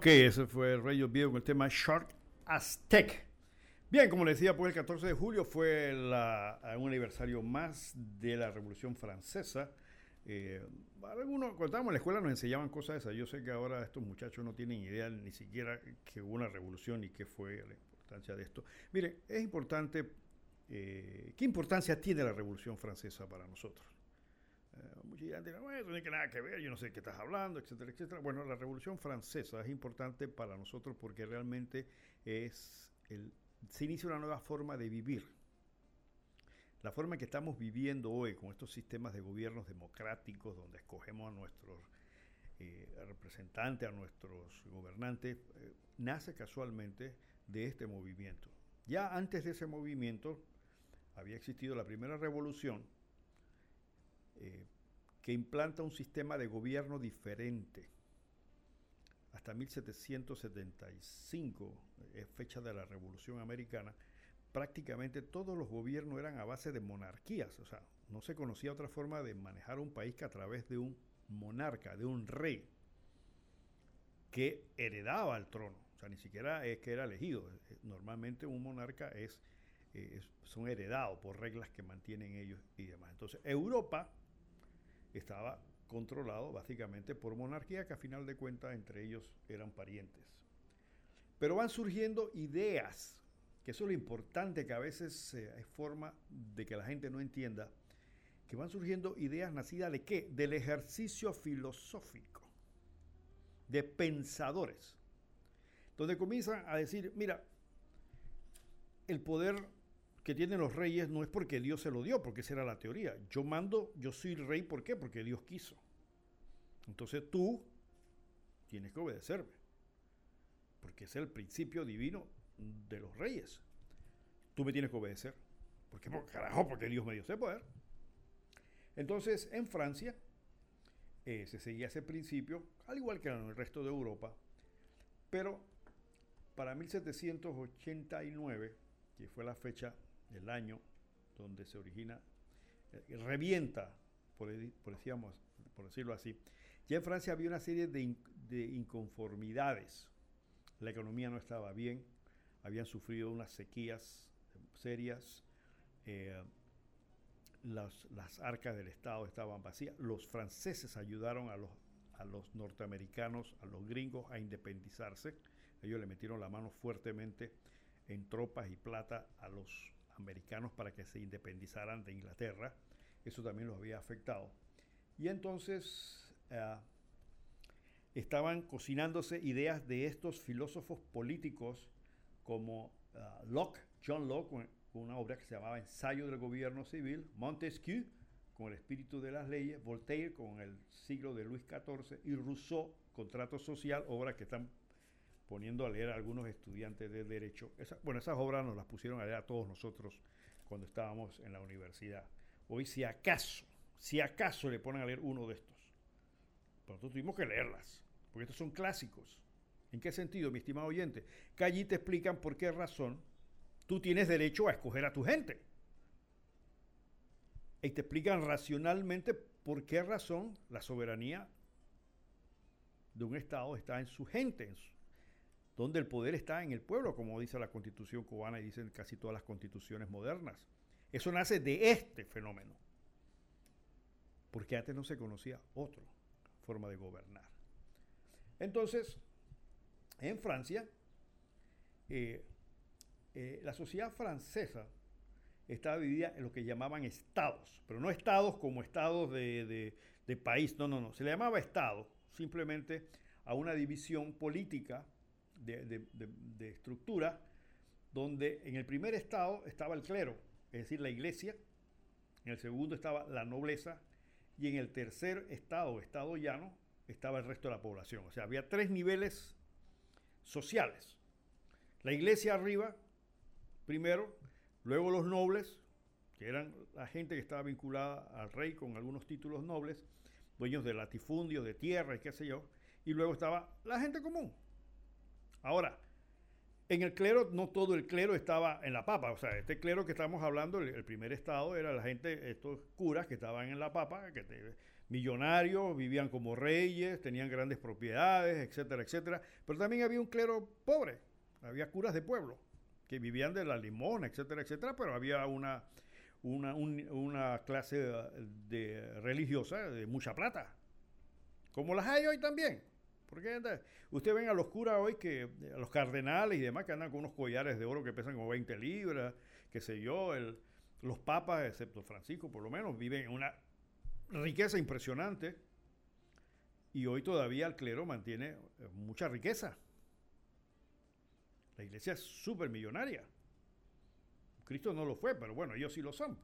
Ok, ese fue el Radio Video con el tema Shark Aztec. Bien, como les decía, pues el 14 de julio fue la, un aniversario más de la Revolución Francesa. Eh, algunos, cuando estábamos en la escuela nos enseñaban cosas de esas. Yo sé que ahora estos muchachos no tienen idea ni siquiera que hubo una revolución y qué fue la importancia de esto. Miren, es importante, eh, ¿qué importancia tiene la Revolución Francesa para nosotros? No, eso no tiene nada que ver, yo no sé de qué estás hablando, etcétera, etcétera. Bueno, la Revolución Francesa es importante para nosotros porque realmente es el, se inicia una nueva forma de vivir. La forma en que estamos viviendo hoy con estos sistemas de gobiernos democráticos donde escogemos a nuestros eh, representantes, a nuestros gobernantes, eh, nace casualmente de este movimiento. Ya antes de ese movimiento había existido la primera revolución, eh, implanta un sistema de gobierno diferente. Hasta 1775, es fecha de la Revolución Americana, prácticamente todos los gobiernos eran a base de monarquías, o sea, no se conocía otra forma de manejar un país que a través de un monarca, de un rey, que heredaba el trono, o sea, ni siquiera es que era elegido, normalmente un monarca es, es son por reglas que mantienen ellos y demás. Entonces, Europa estaba controlado básicamente por monarquía que a final de cuentas entre ellos eran parientes. Pero van surgiendo ideas, que eso es lo importante que a veces hay forma de que la gente no entienda, que van surgiendo ideas nacidas de qué? Del ejercicio filosófico, de pensadores, donde comienzan a decir, mira, el poder que tienen los reyes no es porque Dios se lo dio, porque esa era la teoría. Yo mando, yo soy rey, ¿por qué? Porque Dios quiso. Entonces tú tienes que obedecerme, porque es el principio divino de los reyes. Tú me tienes que obedecer. ¿Por qué? Porque, carajo, porque Dios me dio ese poder. Entonces, en Francia se seguía ese principio, al igual que en el resto de Europa, pero para 1789, que fue la fecha el año donde se origina, eh, revienta, por, decirlo así. Ya en Francia había una serie de, inconformidades. La economía no estaba bien, habían sufrido unas sequías serias, eh, las, arcas del Estado estaban vacías. Los franceses ayudaron a los norteamericanos, a los gringos, a independizarse. Ellos le metieron la mano fuertemente en tropas y plata a los americanos para que se independizaran de Inglaterra. Eso también los había afectado. Y entonces eh, estaban cocinándose ideas de estos filósofos políticos como eh, Locke, John Locke, con una obra que se llamaba Ensayo del Gobierno Civil, Montesquieu, con el espíritu de las leyes, Voltaire, con el siglo de Luis XIV, y Rousseau, Contrato Social, obras que están poniendo a leer a algunos estudiantes de Derecho. bueno, esas obras nos las pusieron a leer a todos nosotros cuando estábamos en la universidad. Hoy, si acaso, si acaso le ponen a leer uno de estos, pero nosotros tuvimos que leerlas, porque estos son clásicos. ¿En qué sentido, mi estimado oyente? Que allí te explican por qué razón tú tienes derecho a escoger a tu gente. Y te explican racionalmente por qué razón la soberanía de un Estado está en su gente, donde el poder está en el pueblo, como dice la constitución cubana y dicen casi todas las constituciones modernas. Eso nace de este fenómeno, porque antes no se conocía otra forma de gobernar. Entonces, en Francia, eh, eh, la sociedad francesa estaba dividida en lo que llamaban estados, pero no estados como estados de, de país, no, no, no, se le llamaba estado simplemente a una división política de, estructura, donde en el primer estado estaba el clero, es decir, la iglesia, en el segundo estaba la nobleza y en el tercer estado, estado llano, estaba el resto de la población. O sea, había tres niveles sociales. La iglesia arriba, primero, luego los nobles, que eran la gente que estaba vinculada al rey con algunos títulos nobles, dueños de latifundios, de tierra y qué sé yo, y luego estaba la gente común, Ahora, en el clero, no todo el clero estaba en la papa. O sea, este clero que estamos hablando, el, primer estado era la gente, estos curas que estaban en la papa, que millonarios, vivían como reyes, tenían grandes propiedades, etcétera, etcétera. Pero también había un clero pobre, había curas de pueblo que vivían de la limón, etcétera, etcétera, pero había una, una, una clase de religiosa de mucha plata, como las hay hoy también. Porque usted ven a los curas hoy, que a los cardenales y demás, que andan con unos collares de oro que pesan como 20 libras, qué sé yo, los papas, excepto Francisco por lo menos, viven en una riqueza impresionante y hoy todavía el clero mantiene eh, mucha riqueza. La iglesia es súper millonaria. Cristo no lo fue, pero bueno, ellos sí lo son.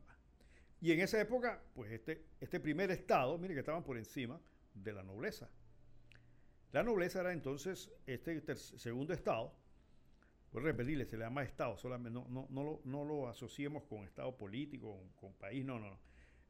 Y en esa época, pues este, este primer estado, mire que estaban por encima de la nobleza. La nobleza era entonces este segundo estado, pues repetirle, se le llama estado, solamente no, no, no, lo, no asociemos con estado político, con, país, no, no,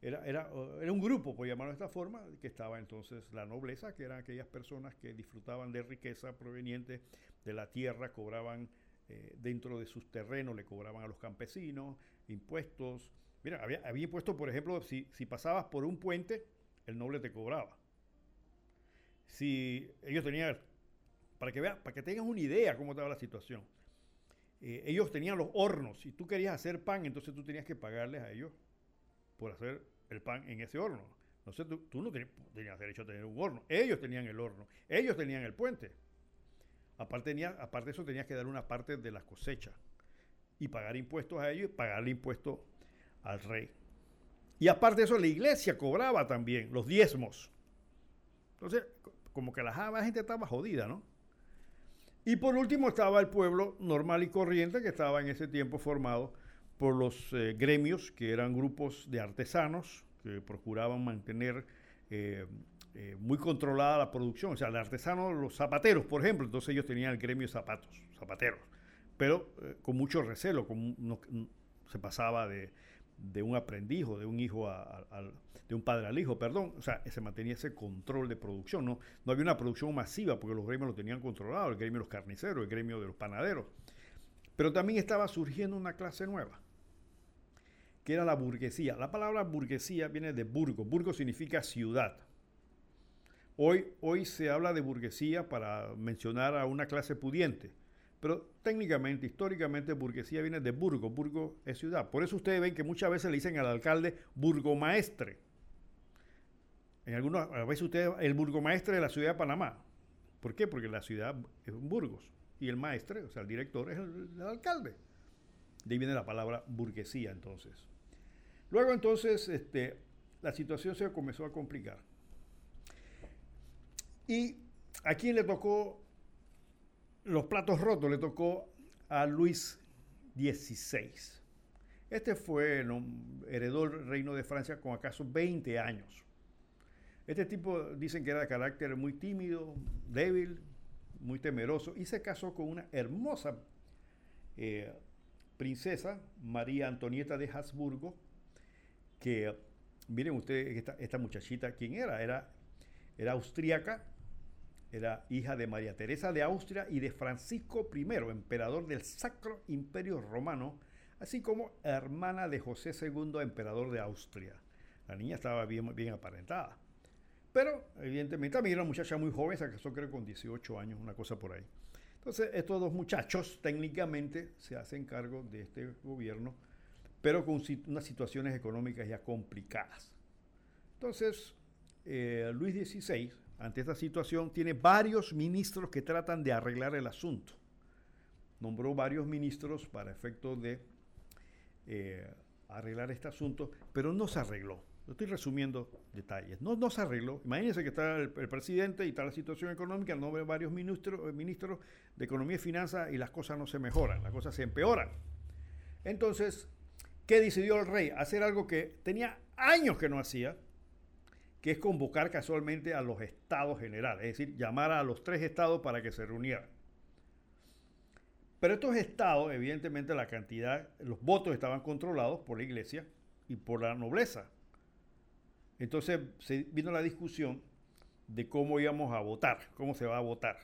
Era, era, era, un grupo, por llamarlo de esta forma, que estaba entonces la nobleza, que eran aquellas personas que disfrutaban de riqueza proveniente de la tierra, cobraban eh, dentro de sus terrenos, le cobraban a los campesinos impuestos. Mira, había, había impuestos, por ejemplo, si pasabas por un puente, el noble te cobraba si ellos tenían, para que vean, para que tengas una idea cómo estaba la situación, eh, ellos tenían los hornos. Si tú querías hacer pan, entonces tú tenías que pagarles a ellos por hacer el pan en ese horno. No sé, tú, tú no tenías, derecho a tener un horno. Ellos tenían el horno. Ellos tenían el puente. Aparte, tenía, aparte de eso, tenías que dar una parte de las cosechas y pagar impuestos a ellos y pagarle impuestos al rey. Y aparte de eso, la iglesia cobraba también los diezmos. Entonces, como que la, gente estaba jodida, ¿no? Y por último estaba el pueblo normal y corriente que estaba en ese tiempo formado por los eh, gremios, que eran grupos de artesanos que procuraban mantener eh, eh, muy controlada la producción. O sea, de artesanos, los zapateros, por ejemplo, entonces ellos tenían el gremio de zapatos, zapateros, pero con mucho recelo, se pasaba de, de un aprendiz o de un hijo de un padre al hijo, perdón, o sea, se mantenía ese control de producción, no, no había una producción masiva porque los gremios lo tenían controlado, el gremio de los carniceros, el gremio de los panaderos, pero también estaba surgiendo una clase nueva, que era la burguesía. La palabra burguesía viene de burgo, burgo significa ciudad. Hoy, hoy se habla de burguesía para mencionar a una clase pudiente pero técnicamente, históricamente, burguesía viene de burgo. Burgo es ciudad. Por eso ustedes ven que muchas veces le dicen al alcalde burgomaestre. En algunas a veces ustedes, el burgomaestre de la ciudad de Panamá. ¿Por qué? Porque la ciudad es Burgos. Y el maestre, o sea, el director, es el, el alcalde. De ahí viene la palabra burguesía, entonces. Luego, entonces, este, la situación se comenzó a complicar. Y a quién le tocó los platos rotos le tocó a Luis XVI. Este fue, heredó el reino de Francia con acaso 20 años. Este tipo dicen que era de carácter muy tímido, débil, muy temeroso y se casó con una hermosa eh, princesa, María Antonieta de Habsburgo, que miren ustedes esta, esta muchachita, ¿quién era? Era, era austríaca, era hija de María Teresa de Austria y de Francisco I, emperador del Sacro Imperio Romano, así como hermana de José II, emperador de Austria. La niña estaba bien, bien aparentada. Pero, evidentemente, también era una muchacha muy joven, se casó creo con 18 años, una cosa por ahí. Entonces, estos dos muchachos técnicamente se hacen cargo de este gobierno, pero con unas situaciones económicas ya complicadas. Entonces, eh, Luis XVI ante esta situación, tiene varios ministros que tratan de arreglar el asunto. Nombró varios ministros para efecto de eh, arreglar este asunto, pero no se arregló. estoy resumiendo detalles. No, no se arregló. Imagínense que está el, presidente y está la situación económica, nombre varios ministros, eh, ministros de Economía y Finanzas y las cosas no se mejoran, las cosas se empeoran. Entonces, ¿qué decidió el rey? Hacer algo que tenía años que no hacía, que es convocar casualmente a los estados generales, es decir, llamar a los tres estados para que se reunieran. Pero estos estados, evidentemente, la cantidad, los votos estaban controlados por la iglesia y por la nobleza. Entonces se vino la discusión de cómo íbamos a votar, cómo se va a votar.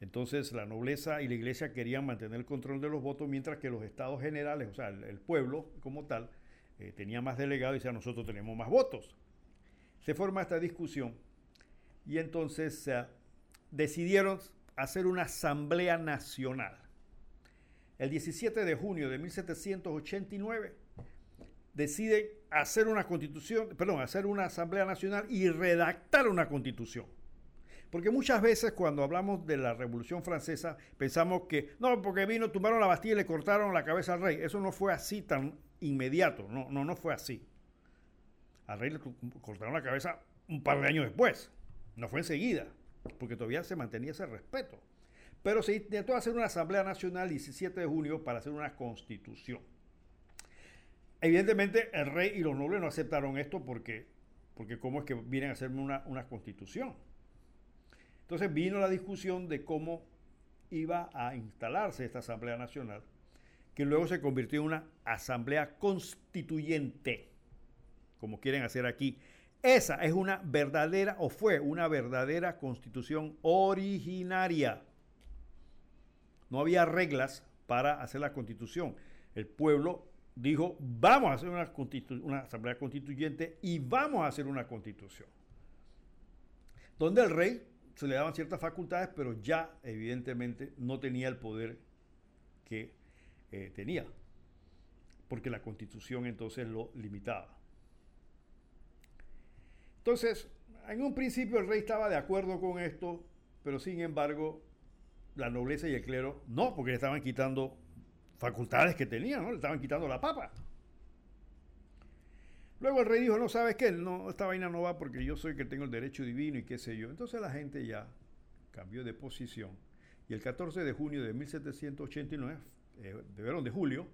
Entonces la nobleza y la iglesia querían mantener el control de los votos, mientras que los estados generales, o sea, el, pueblo como tal, eh, tenía más delegados y decía, nosotros tenemos más votos se forma esta discusión y entonces decidieron hacer una asamblea nacional. El 17 de junio de 1789 deciden hacer una constitución, perdón, hacer una asamblea nacional y redactar una constitución. Porque muchas veces cuando hablamos de la Revolución Francesa pensamos que, no, porque vino, tumbaron la Bastilla y le cortaron la cabeza al rey. Eso no fue así tan inmediato, no, no, no fue así. Al rey le cortaron la cabeza un par de años después, no fue enseguida, porque todavía se mantenía ese respeto. Pero se intentó hacer una Asamblea Nacional el 17 de junio para hacer una constitución. Evidentemente el rey y los nobles no aceptaron esto porque, porque ¿cómo es que vienen a hacerme una, una constitución? Entonces vino la discusión de cómo iba a instalarse esta Asamblea Nacional, que luego se convirtió en una Asamblea Constituyente, como quieren hacer aquí. Esa es una verdadera, o fue una verdadera constitución originaria. No había reglas para hacer la constitución. El pueblo dijo, vamos a hacer una, asamblea constituyente y vamos a hacer una constitución. Donde el rey se le daban ciertas facultades, pero ya evidentemente no tenía el poder que eh, tenía, porque la constitución entonces lo limitaba. Entonces, en un principio el rey estaba de acuerdo con esto, pero sin embargo la nobleza y el clero no, porque le estaban quitando facultades que tenía, ¿no? Le estaban quitando la papa. Luego el rey dijo, no, ¿sabes qué? No, esta vaina no va porque yo soy el que tengo el derecho divino y qué sé yo. Entonces la gente ya cambió de posición. Y el 14 de junio de 1789, eh, de de julio,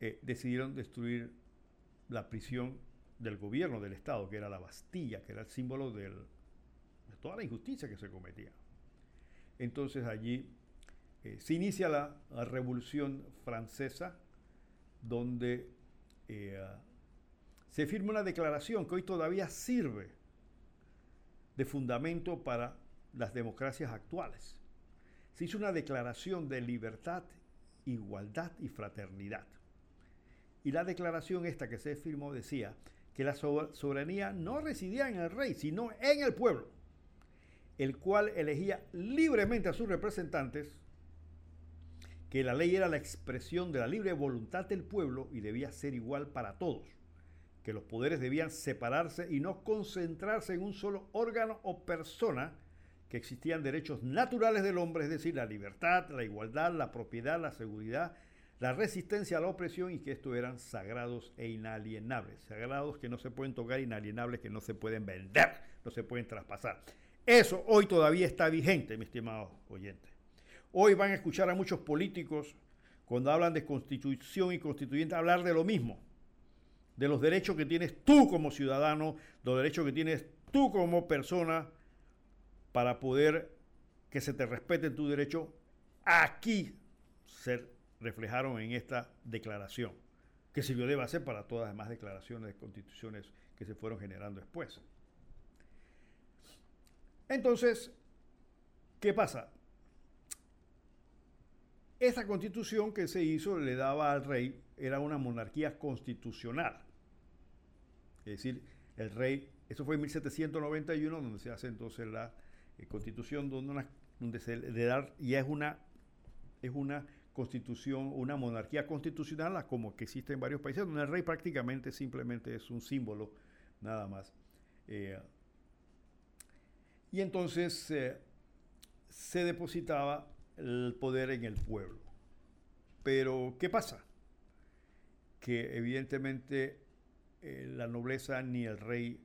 eh, decidieron destruir la prisión del gobierno del Estado, que era la Bastilla, que era el símbolo de toda la injusticia que se cometía. Entonces allí eh, se inicia la, Revolución Francesa, donde eh, se firma una declaración que hoy todavía sirve de fundamento para las democracias actuales. Se hizo una declaración de libertad, igualdad y fraternidad. Y la declaración esta que se firmó decía que la soberanía no residía en el rey, sino en el pueblo, el cual elegía libremente a sus representantes que la ley era la expresión de la libre voluntad del pueblo y debía ser igual para todos, que los poderes debían separarse y no concentrarse en un solo órgano o persona, que existían derechos naturales del hombre, es decir, la libertad, la igualdad, la propiedad, la seguridad, la resistencia a la opresión y que estos eran sagrados e inalienables, sagrados que no se pueden tocar, inalienables que no se pueden vender, no se pueden traspasar. Eso hoy todavía está vigente, mi estimado oyente. Hoy van a escuchar a muchos políticos cuando hablan de constitución y constituyente hablar de lo mismo, de los derechos que tienes tú como ciudadano, los derechos que tienes tú como persona para poder que se te respete tu derecho. Aquí se reflejaron en esta declaración, que sirvió de base para todas las demás declaraciones de constituciones que se fueron generando después. Entonces, ¿qué pasa? Esta constitución que se hizo le daba al rey, era una monarquía constitucional. Es decir, el rey, eso fue en 1791, donde se hace entonces la eh, constitución, donde, se le da, ya es una, es una constitución, una monarquía constitucional, como que existe en varios países, donde el rey prácticamente simplemente es un símbolo, nada más. Eh, y entonces eh, se depositaba el poder en el pueblo. Pero, ¿qué pasa? Que evidentemente eh, la nobleza ni el rey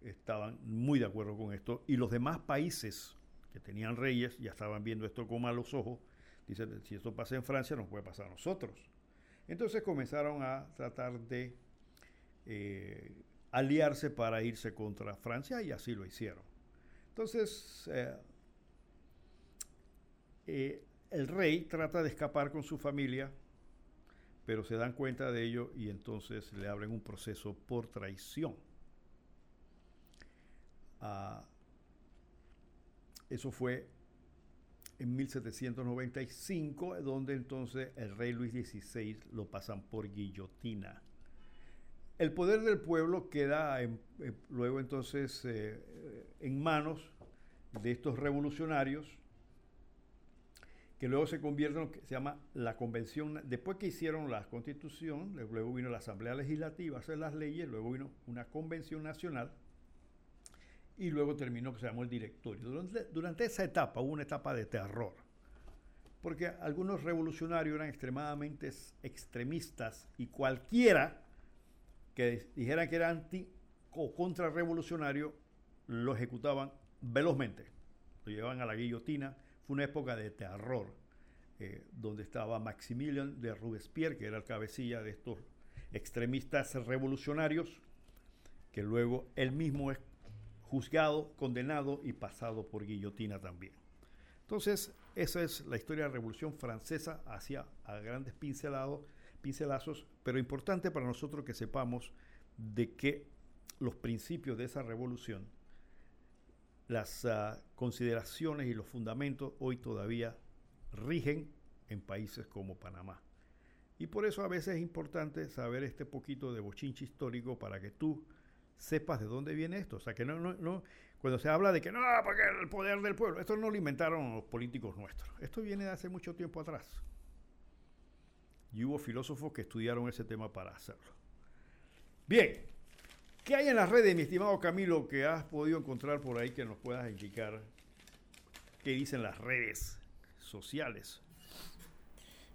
estaban muy de acuerdo con esto y los demás países que tenían reyes ya estaban viendo esto con malos ojos. Dicen, si esto pasa en Francia, nos puede pasar a nosotros. Entonces comenzaron a tratar de eh, aliarse para irse contra Francia y así lo hicieron. Entonces, eh, el rey trata de escapar con su familia, pero se dan cuenta de ello y entonces le abren un proceso por traición. Ah, eso fue en 1795, donde entonces el rey Luis XVI lo pasan por guillotina. el poder del pueblo queda luego entonces eh, en manos de estos revolucionarios que luego se convierte en lo que se llama la convención. Después que hicieron la constitución, luego vino la Asamblea Legislativa hacer las leyes, luego vino una convención nacional y luego terminó que se llamó el directorio. Durante, esa etapa hubo una etapa de terror, porque algunos revolucionarios eran extremadamente extremistas y cualquiera que dijera que era anti o contrarrevolucionario lo ejecutaban velozmente, lo llevaban a la guillotina fue una época de terror, eh, donde estaba Maximilian de Robespierre, que era el cabecilla de estos extremistas revolucionarios, que luego él mismo es juzgado, condenado y pasado por guillotina también. Entonces, esa es la historia de la Revolución Francesa hacia a grandes pincelados, pincelazos, pero importante para nosotros que sepamos de que los principios de esa revolución las ah, consideraciones y los fundamentos hoy todavía rigen en países como Panamá. Y por eso a veces es importante saber este poquito de bochinche histórico para que tú sepas de dónde viene esto. O sea, que no, no, no, cuando se habla de que no, porque el poder del pueblo, esto no lo inventaron los políticos nuestros. Esto viene de hace mucho tiempo atrás. Y hubo filósofos que estudiaron ese tema para hacerlo. Bien, ¿Qué hay en las redes, mi estimado Camilo, que has podido encontrar por ahí que nos puedas indicar qué dicen las redes sociales?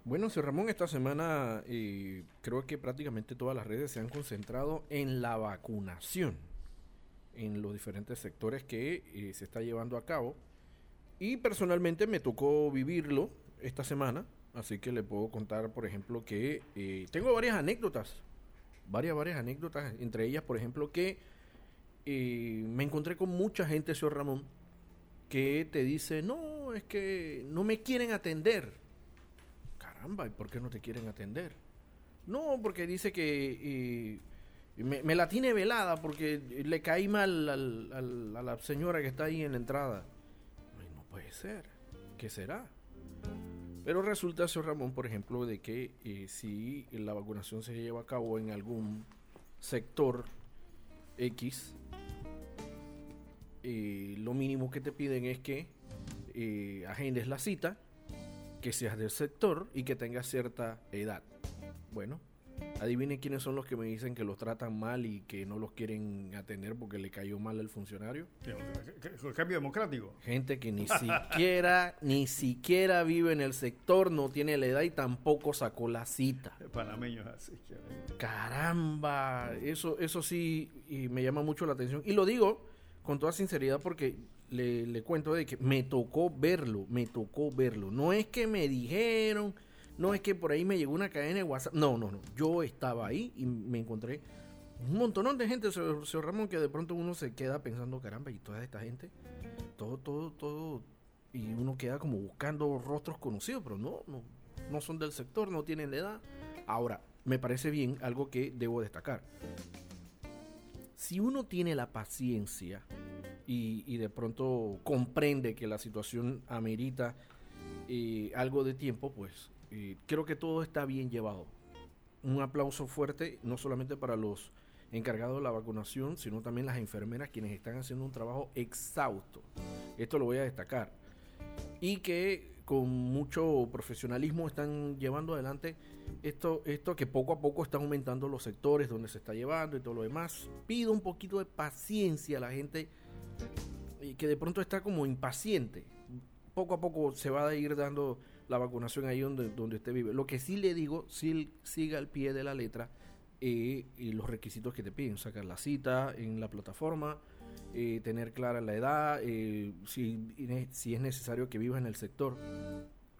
Bueno, señor Ramón, esta semana eh, creo que prácticamente todas las redes se han concentrado en la vacunación, en los diferentes sectores que eh, se está llevando a cabo. Y personalmente me tocó vivirlo esta semana, así que le puedo contar, por ejemplo, que eh, tengo varias anécdotas varias, varias anécdotas, entre ellas, por ejemplo, que me encontré con mucha gente, señor Ramón, que te dice, no, es que no me quieren atender. Caramba, ¿y por qué no te quieren atender? No, porque dice que eh, me, la tiene velada porque le caí mal a la señora que está ahí en la entrada. no puede ser. ¿Qué será? Pero resulta, señor Ramón, por ejemplo, de que eh, si la vacunación se lleva a cabo en algún sector X, eh, lo mínimo que te piden es que agendes la cita, que seas del sector y que tengas cierta edad. Bueno, Adivinen quiénes son los que me dicen que los tratan mal y que no los quieren atender porque le cayó mal el funcionario. El cambio democrático. Gente que ni siquiera, ni siquiera vive en el sector, no tiene la edad y tampoco sacó la cita. Panameños así. Caramba, eso, eso sí y me llama mucho la atención. Y lo digo con toda sinceridad porque le, le cuento de que me tocó verlo, me tocó verlo. No es que me dijeron no es que por ahí me llegó una cadena de WhatsApp. No, no, no. Yo estaba ahí y me encontré un montón de gente, señor, Ramón, que de pronto uno se queda pensando, caramba, y toda esta gente, todo, todo, todo, y uno queda como buscando rostros conocidos, pero no, no, no son del sector, no tienen la edad. Ahora, me parece bien algo que debo destacar. Si uno tiene la paciencia y, de pronto comprende que la situación amerita eh, algo de tiempo, pues creo que todo está bien llevado. Un aplauso fuerte, no solamente para los encargados de la vacunación, sino también las enfermeras quienes están haciendo un trabajo exhausto. Esto lo voy a destacar. Y que con mucho profesionalismo están llevando adelante esto, esto que poco a poco están aumentando los sectores donde se está llevando y todo lo demás. Pido un poquito de paciencia a la gente que de pronto está como impaciente. Poco a poco se va a ir dando la vacunación ahí donde, donde usted vive. Lo que sí le digo, si siga al pie de la letra eh, y los requisitos que te piden, sacar la cita en la plataforma, eh, tener clara la edad, eh, si, si es necesario que vivas en el sector.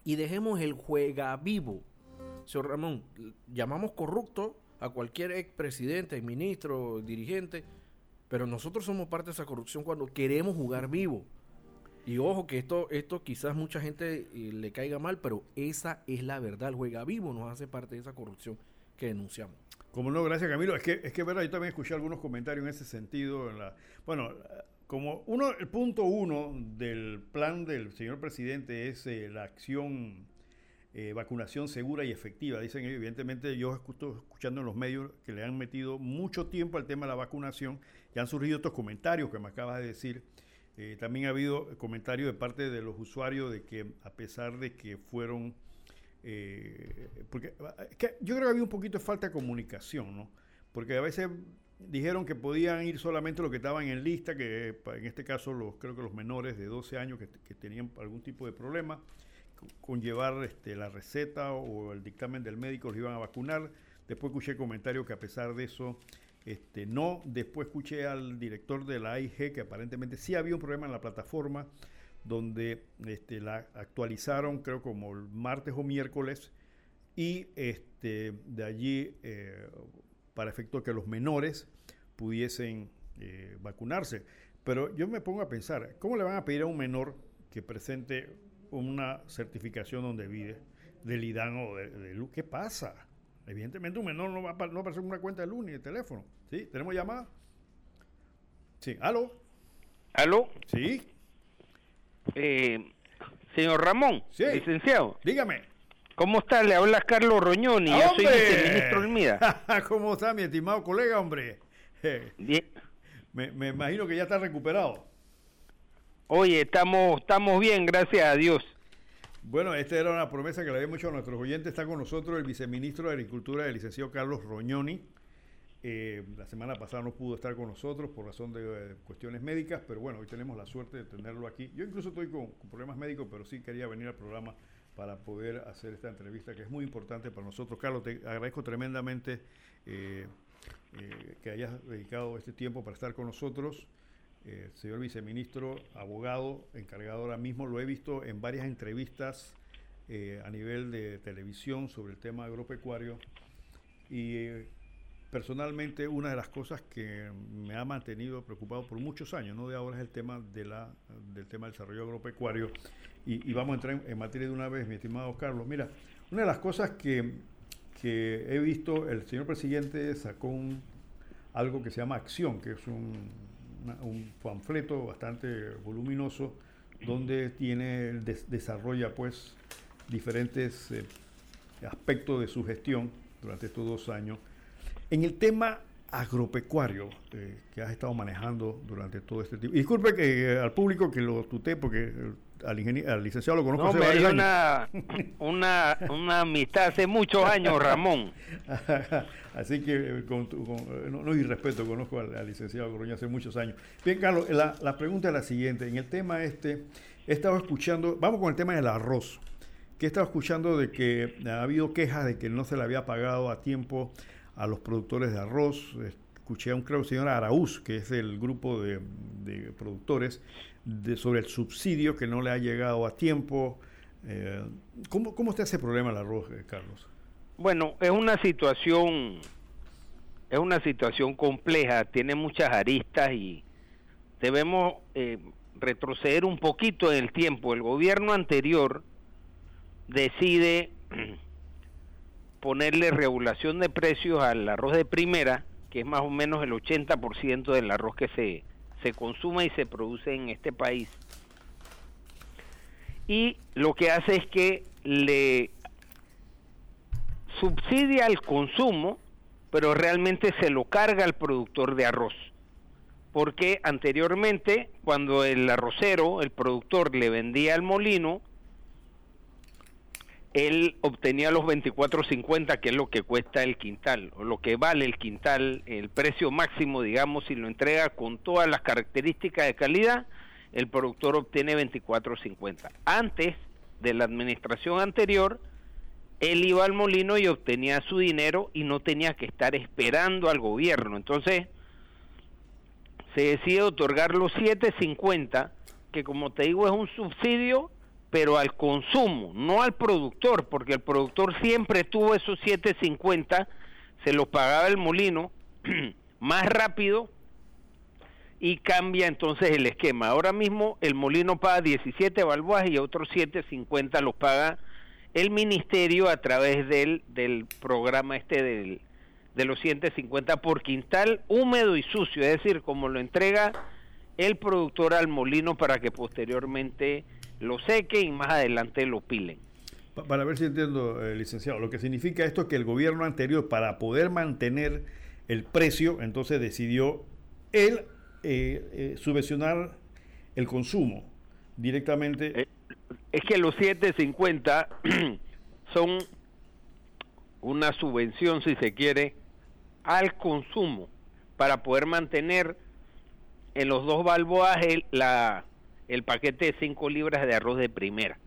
Y dejemos el juega vivo. Señor Ramón, llamamos corrupto a cualquier expresidente, ministro, dirigente, pero nosotros somos parte de esa corrupción cuando queremos jugar vivo. Y ojo que esto, esto quizás mucha gente eh, le caiga mal, pero esa es la verdad. El juega vivo nos hace parte de esa corrupción que denunciamos. Como no, gracias Camilo. Es que, es que verdad, yo también escuché algunos comentarios en ese sentido. Bueno, como uno, el punto uno del plan del señor presidente es eh, la acción eh, vacunación segura y efectiva. Dicen, evidentemente, yo estoy escuchando en los medios que le han metido mucho tiempo al tema de la vacunación y han surgido estos comentarios que me acabas de decir. Eh, también ha habido comentarios de parte de los usuarios de que a pesar de que fueron... Eh, porque yo creo que había un poquito de falta de comunicación, ¿no? Porque a veces dijeron que podían ir solamente los que estaban en lista, que en este caso los creo que los menores de 12 años que, que tenían algún tipo de problema conllevar este, la receta o el dictamen del médico los iban a vacunar. Después escuché comentarios que a pesar de eso este, no. Después escuché al director de la AIG que aparentemente sí había un problema en la plataforma donde este, la actualizaron creo como el martes o miércoles y este, de allí eh, para efecto que los menores pudiesen eh, vacunarse. Pero yo me pongo a pensar, ¿cómo le van a pedir a un menor que presente una certificación donde vive del IDAN o de, luz. ¿Qué pasa? Evidentemente un menor no va a, no aparecer una cuenta de luz ni de teléfono. ¿Sí? ¿Tenemos llamada? Sí. ¿Aló? ¿Aló? Sí. Eh, señor Ramón, sí. licenciado. Dígame. ¿Cómo está? Le habla Carlos Roñoni, yo soy viceministro del MIDA. ¿Cómo está mi estimado colega, hombre? Bien. Me, me imagino que ya está recuperado. Oye, estamos, estamos bien, gracias a Dios. Bueno, esta era una promesa que le habíamos hecho a nuestros oyentes. Está con nosotros el viceministro de Agricultura, el licenciado Carlos Roñoni. Eh, la semana pasada no pudo estar con nosotros por razón de eh, cuestiones médicas, pero bueno, hoy tenemos la suerte de tenerlo aquí. Yo incluso estoy con, problemas médicos, pero sí quería venir al programa para poder hacer esta entrevista que es muy importante para nosotros. Carlos, te agradezco tremendamente eh, que hayas dedicado este tiempo para estar con nosotros. Eh, señor viceministro, abogado, encargado ahora mismo, lo he visto en varias entrevistas eh, a nivel de televisión sobre el tema agropecuario. Y eh, personalmente una de las cosas que me ha mantenido preocupado por muchos años, no de ahora es el tema de la, del tema del desarrollo agropecuario. Y, vamos a entrar en, materia de una vez, mi estimado Carlos. Mira, una de las cosas que, que he visto, el señor presidente sacó un, algo que se llama Acción, que es un un panfleto bastante voluminoso donde tiene desarrolla pues diferentes eh, aspectos de su gestión durante estos dos años. En el tema agropecuario eh, que has estado manejando durante todo este tiempo. disculpe que eh, al público que lo tuté porque al, licenciado lo conozco hace varios una, Una, una amistad hace muchos años, Ramón. Así que, eh, con, eh, no, no, y respeto, conozco al, licenciado Goroña hace muchos años. Bien, Carlos, la, la, pregunta es la siguiente. En el tema este, he estado escuchando, vamos con el tema del arroz, que he estado escuchando de que ha habido quejas de que no se le había pagado a tiempo a los productores de arroz. Escuché a un, creo, señor Araúz, que es del grupo de, de productores, sobre el subsidio que no le ha llegado a tiempo. Eh, ¿cómo, ¿Cómo está ese problema el arroz, eh, Carlos? Bueno, es una situación, es una situación compleja, tiene muchas aristas y debemos eh, retroceder un poquito en el tiempo. El gobierno anterior decide ponerle regulación de precios al arroz de primera, que es más o menos el 80% del arroz que se se consume y se produce en este país. Y lo que hace es que le subsidia el consumo, pero realmente se lo carga al productor de arroz. Porque anteriormente, cuando el arrocero, el productor, le vendía al molino, él obtenía los 24.50, que es lo que cuesta el quintal, o lo que vale el quintal, el precio máximo, digamos, si lo entrega con todas las características de calidad, el productor obtiene 24.50. Antes de la administración anterior, él iba al molino y obtenía su dinero y no tenía que estar esperando al gobierno. Entonces, se decide otorgar los 7.50, que como te digo es un subsidio pero al consumo, no al productor, porque el productor siempre tuvo esos 7.50, se los pagaba el molino más rápido y cambia entonces el esquema. Ahora mismo el molino paga 17 balboas y otros 7.50 los paga el ministerio a través del, del programa este del, de los 150 por quintal húmedo y sucio, es decir, como lo entrega el productor al molino para que posteriormente lo seque y más adelante lo pilen. para ver si entiendo, eh, licenciado, lo que significa esto es que el gobierno anterior, para poder mantener el precio, entonces decidió él eh, eh, subvencionar el consumo directamente. es que los 750 son una subvención, si se quiere, al consumo para poder mantener en los dos balboas el, la, el paquete de 5 libras de arroz de primera.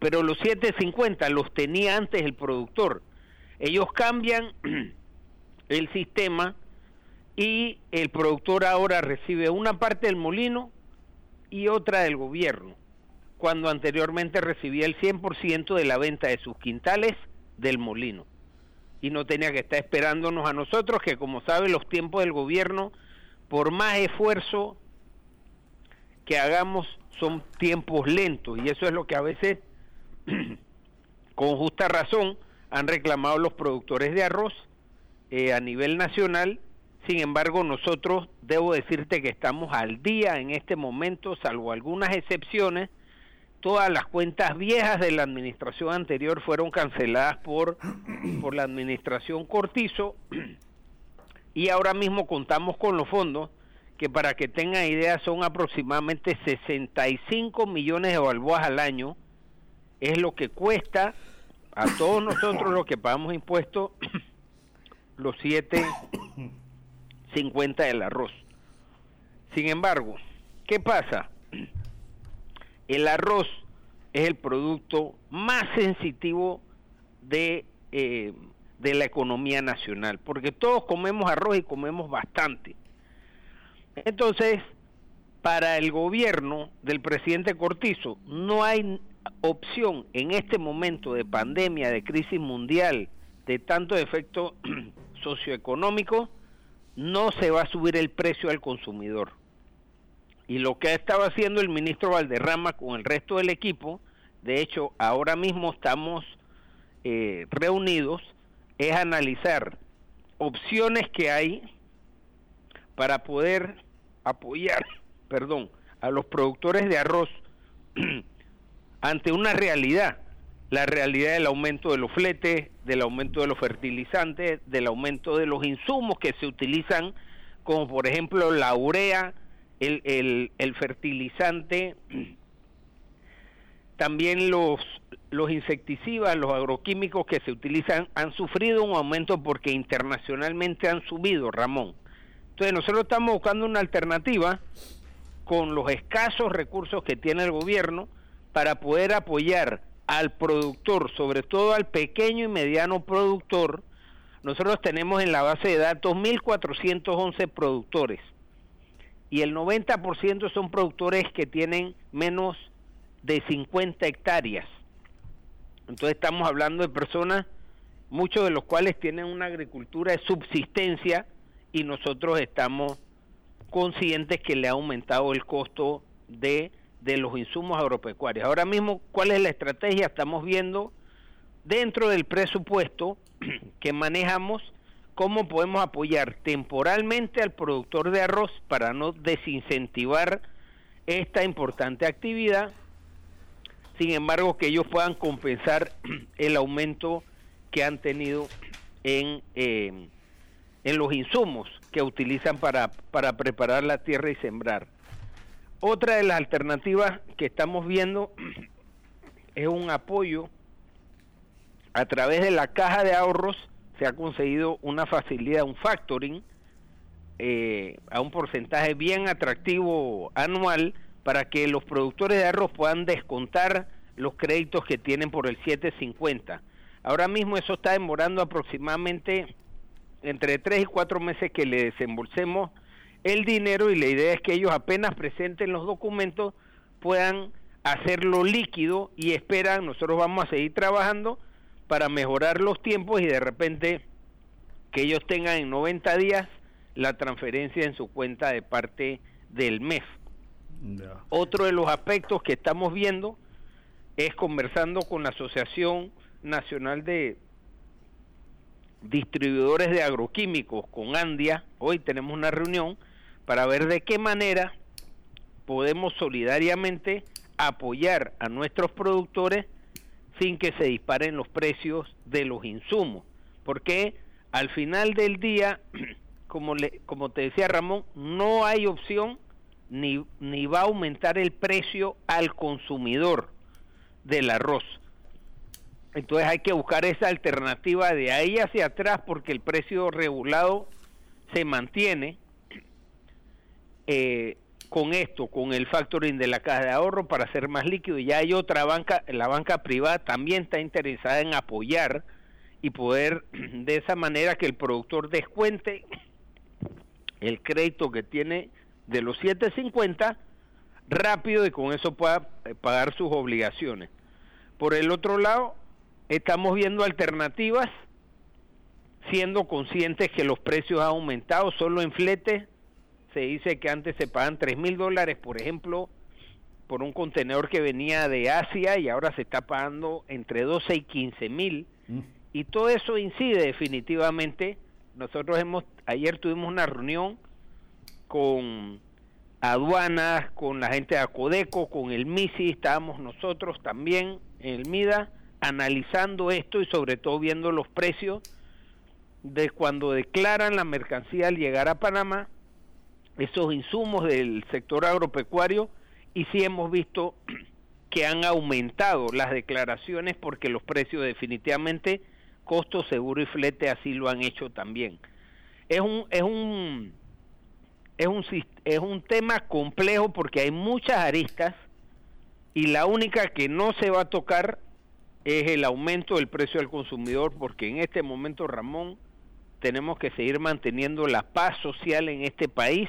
Pero los 7.50 los tenía antes el productor. Ellos cambian el sistema y el productor ahora recibe una parte del molino y otra del gobierno, cuando anteriormente recibía el 100% de la venta de sus quintales del molino. Y no tenía que estar esperándonos a nosotros, que como sabe los tiempos del gobierno, por más esfuerzo que hagamos, son tiempos lentos. Y eso es lo que a veces, con justa razón, han reclamado los productores de arroz eh, a nivel nacional. Sin embargo, nosotros debo decirte que estamos al día en este momento, salvo algunas excepciones, todas las cuentas viejas de la administración anterior fueron canceladas por, por la administración Cortizo y ahora mismo contamos con los fondos que para que tengan idea son aproximadamente 65 millones de balboas al año es lo que cuesta a todos nosotros los que pagamos impuestos los 7.50 del arroz. Sin embargo, ¿qué pasa? el arroz es el producto más sensitivo de, eh, de la economía nacional, porque todos comemos arroz y comemos bastante. Entonces, para el gobierno del presidente Cortizo, no hay opción en este momento de pandemia, de crisis mundial, de tanto efecto socioeconómico, no se va a subir el precio al consumidor. Y lo que ha estado haciendo el ministro Valderrama con el resto del equipo, de hecho, ahora mismo estamos eh, reunidos, es analizar opciones que hay para poder apoyar, perdón, a los productores de arroz ante una realidad, la realidad del aumento de los fletes, del aumento de los fertilizantes, del aumento de los insumos que se utilizan, como por ejemplo la urea, el, fertilizante, también los insecticidas, los agroquímicos que se utilizan han sufrido un aumento porque internacionalmente han subido, Ramón. Entonces nosotros estamos buscando una alternativa con los escasos recursos que tiene el gobierno para poder apoyar al productor, sobre todo al pequeño y mediano productor. Nosotros tenemos en la base de datos 1.411 productores y el 90% son productores que tienen menos de 50 hectáreas. Entonces estamos hablando de personas, muchos de los cuales tienen una agricultura de subsistencia y nosotros estamos conscientes que le ha aumentado el costo de, de los insumos agropecuarios. Ahora mismo, ¿cuál es la estrategia? Estamos viendo dentro del presupuesto que manejamos cómo podemos apoyar temporalmente al productor de arroz para no desincentivar esta importante actividad, sin embargo que ellos puedan compensar el aumento que han tenido en, eh, en los insumos que utilizan para, para preparar la tierra y sembrar. Otra de las alternativas que estamos viendo es un apoyo a través de la caja de ahorros se ha conseguido una facilidad, un factoring, eh, a un porcentaje bien atractivo anual para que los productores de arroz puedan descontar los créditos que tienen por el 750. Ahora mismo eso está demorando aproximadamente entre 3 y 4 meses que le desembolsemos el dinero y la idea es que ellos apenas presenten los documentos puedan hacerlo líquido y esperan, nosotros vamos a seguir trabajando para mejorar los tiempos y de repente que ellos tengan en 90 días la transferencia en su cuenta de parte del MEF. Otro de los aspectos que estamos viendo es conversando con la Asociación Nacional de Distribuidores de Agroquímicos, con Andia. Hoy tenemos una reunión para ver de qué manera podemos solidariamente apoyar a nuestros productores sin que se disparen los precios de los insumos. Porque al final del día, como, le, como te decía Ramón, no hay opción ni, ni va a aumentar el precio al consumidor del arroz. Entonces hay que buscar esa alternativa de ahí hacia atrás porque el precio regulado se mantiene eh, con esto, con el factoring de la caja de ahorro para hacer más líquido. Y ya hay otra banca, la banca privada también está interesada en apoyar y poder de esa manera que el productor descuente el crédito que tiene de los 750 rápido y con eso pueda eh, pagar sus obligaciones. Por el otro lado, estamos viendo alternativas siendo conscientes que los precios han aumentado solo en flete. Se dice que antes se pagan 3 mil dólares por ejemplo por un contenedor que venía de Asia y ahora se está pagando entre 12 y 15 mil. Mm. y todo eso incide definitivamente. Nosotros hemos ayer tuvimos una reunión con aduanas con la gente de Acodeco con el MISI estábamos nosotros también en el MIDA analizando esto y sobre todo viendo los precios de cuando declaran la mercancía al llegar a Panamá, esos insumos del sector agropecuario, y sí hemos visto que han aumentado las declaraciones porque los precios definitivamente, costo, seguro y flete así lo han hecho también. Es un, es un, es un, es un tema complejo porque hay muchas aristas y la única que no se va a tocar es el aumento del precio al consumidor, porque en este momento, Ramón, tenemos que seguir manteniendo la paz social en este país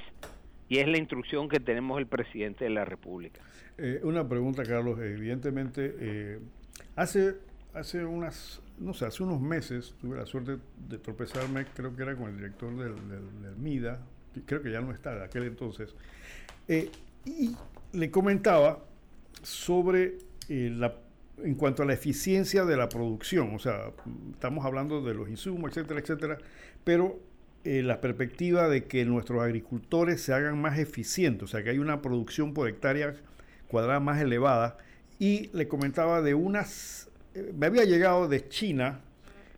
y es la instrucción que tenemos el presidente de la República. Eh, una pregunta, Carlos. Evidentemente, eh, hace, hace unas, no sé, hace unos meses tuve la suerte de tropezarme, creo que era con el director del, MIDA, creo que ya no está de aquel entonces, eh, y le comentaba sobre la en cuanto a la eficiencia de la producción, o sea, estamos hablando de los insumos, etcétera, etcétera, pero eh, la perspectiva de que nuestros agricultores se hagan más eficientes, o sea, que hay una producción por hectárea cuadrada más elevada, y le comentaba de unas, eh, me había llegado de China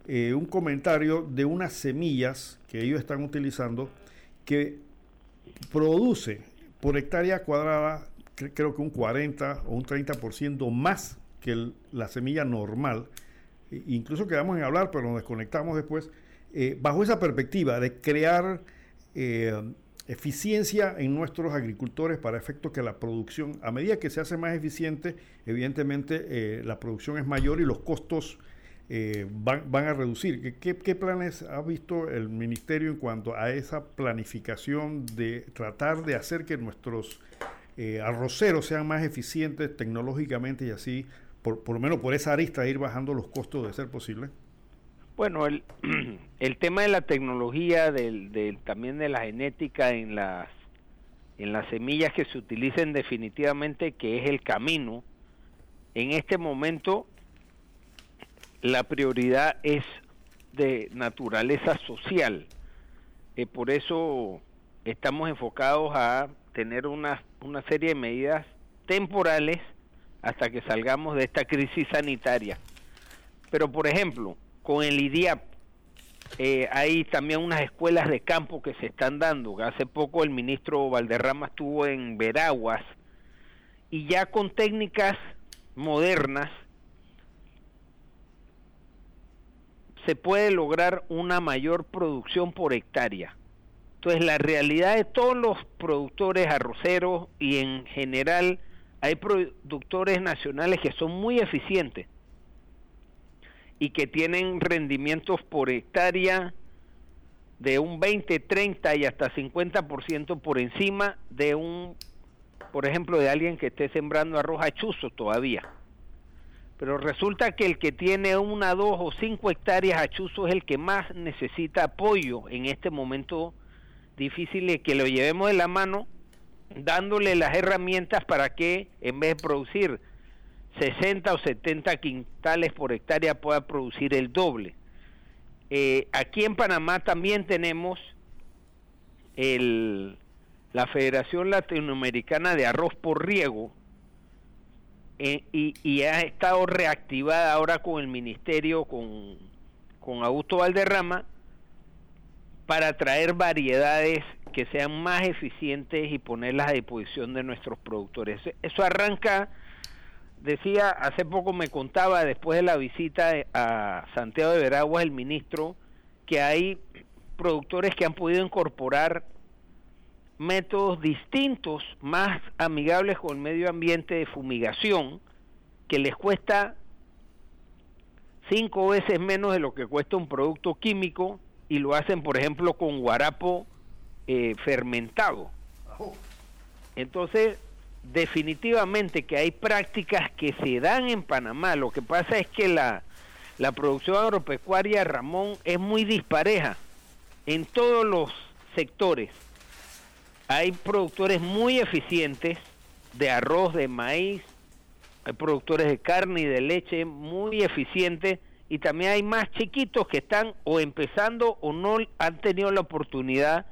eh, un comentario de unas semillas que ellos están utilizando que produce por hectárea cuadrada creo que un 40 o un 30% más que la semilla normal, e incluso quedamos en hablar, pero nos desconectamos después, eh, bajo esa perspectiva de crear eh, eficiencia en nuestros agricultores para efecto que la producción, a medida que se hace más eficiente, evidentemente eh, la producción es mayor y los costos van, van, a reducir. ¿Qué, ¿Qué, planes ha visto el ministerio en cuanto a esa planificación de tratar de hacer que nuestros arroceros sean más eficientes tecnológicamente y así por, lo menos por esa arista, ir bajando los costos de ser posible? Bueno, el, el tema de la tecnología, del, también de la genética en las, en las semillas que se utilicen definitivamente, que es el camino, en este momento la prioridad es de naturaleza social. Eh, por eso estamos enfocados a tener una, una serie de medidas temporales hasta que salgamos de esta crisis sanitaria. Pero, por ejemplo, con el IDIAP, eh, hay también unas escuelas de campo que se están dando. Hace poco el ministro Valderrama estuvo en Veraguas y ya con técnicas modernas se puede lograr una mayor producción por hectárea. Entonces la realidad de todos los productores arroceros y en general hay productores nacionales que son muy eficientes y que tienen rendimientos por hectárea de un 20, 30 y hasta 50% por encima de un, por ejemplo, de alguien que esté sembrando arroz achuzo todavía. Pero resulta que el que tiene una, dos o cinco hectáreas achuzo es el que más necesita apoyo en este momento difícil y que lo llevemos de la mano dándole las herramientas para que en vez de producir 60 o 70 quintales por hectárea pueda producir el doble. Eh, aquí en Panamá también tenemos el, la Federación Latinoamericana de Arroz por Riego, eh, y, ha estado reactivada ahora con el ministerio, con, con Augusto Valderrama, para traer variedades que sean más eficientes y ponerlas a disposición de nuestros productores. Eso arranca, decía, hace poco me contaba después de la visita a Santiago de Veraguas el ministro, que hay productores que han podido incorporar métodos distintos, más amigables con el medio ambiente de fumigación, que les cuesta cinco veces menos de lo que cuesta un producto químico y lo hacen, por ejemplo, con guarapo eh, fermentado. Entonces, definitivamente que hay prácticas que se dan en Panamá. Lo que pasa es que la, la producción agropecuaria, Ramón, es muy dispareja en todos los sectores hay productores muy eficientes de arroz, de maíz, hay productores de carne y de leche muy eficientes y también hay más chiquitos que están o empezando o no han tenido la oportunidad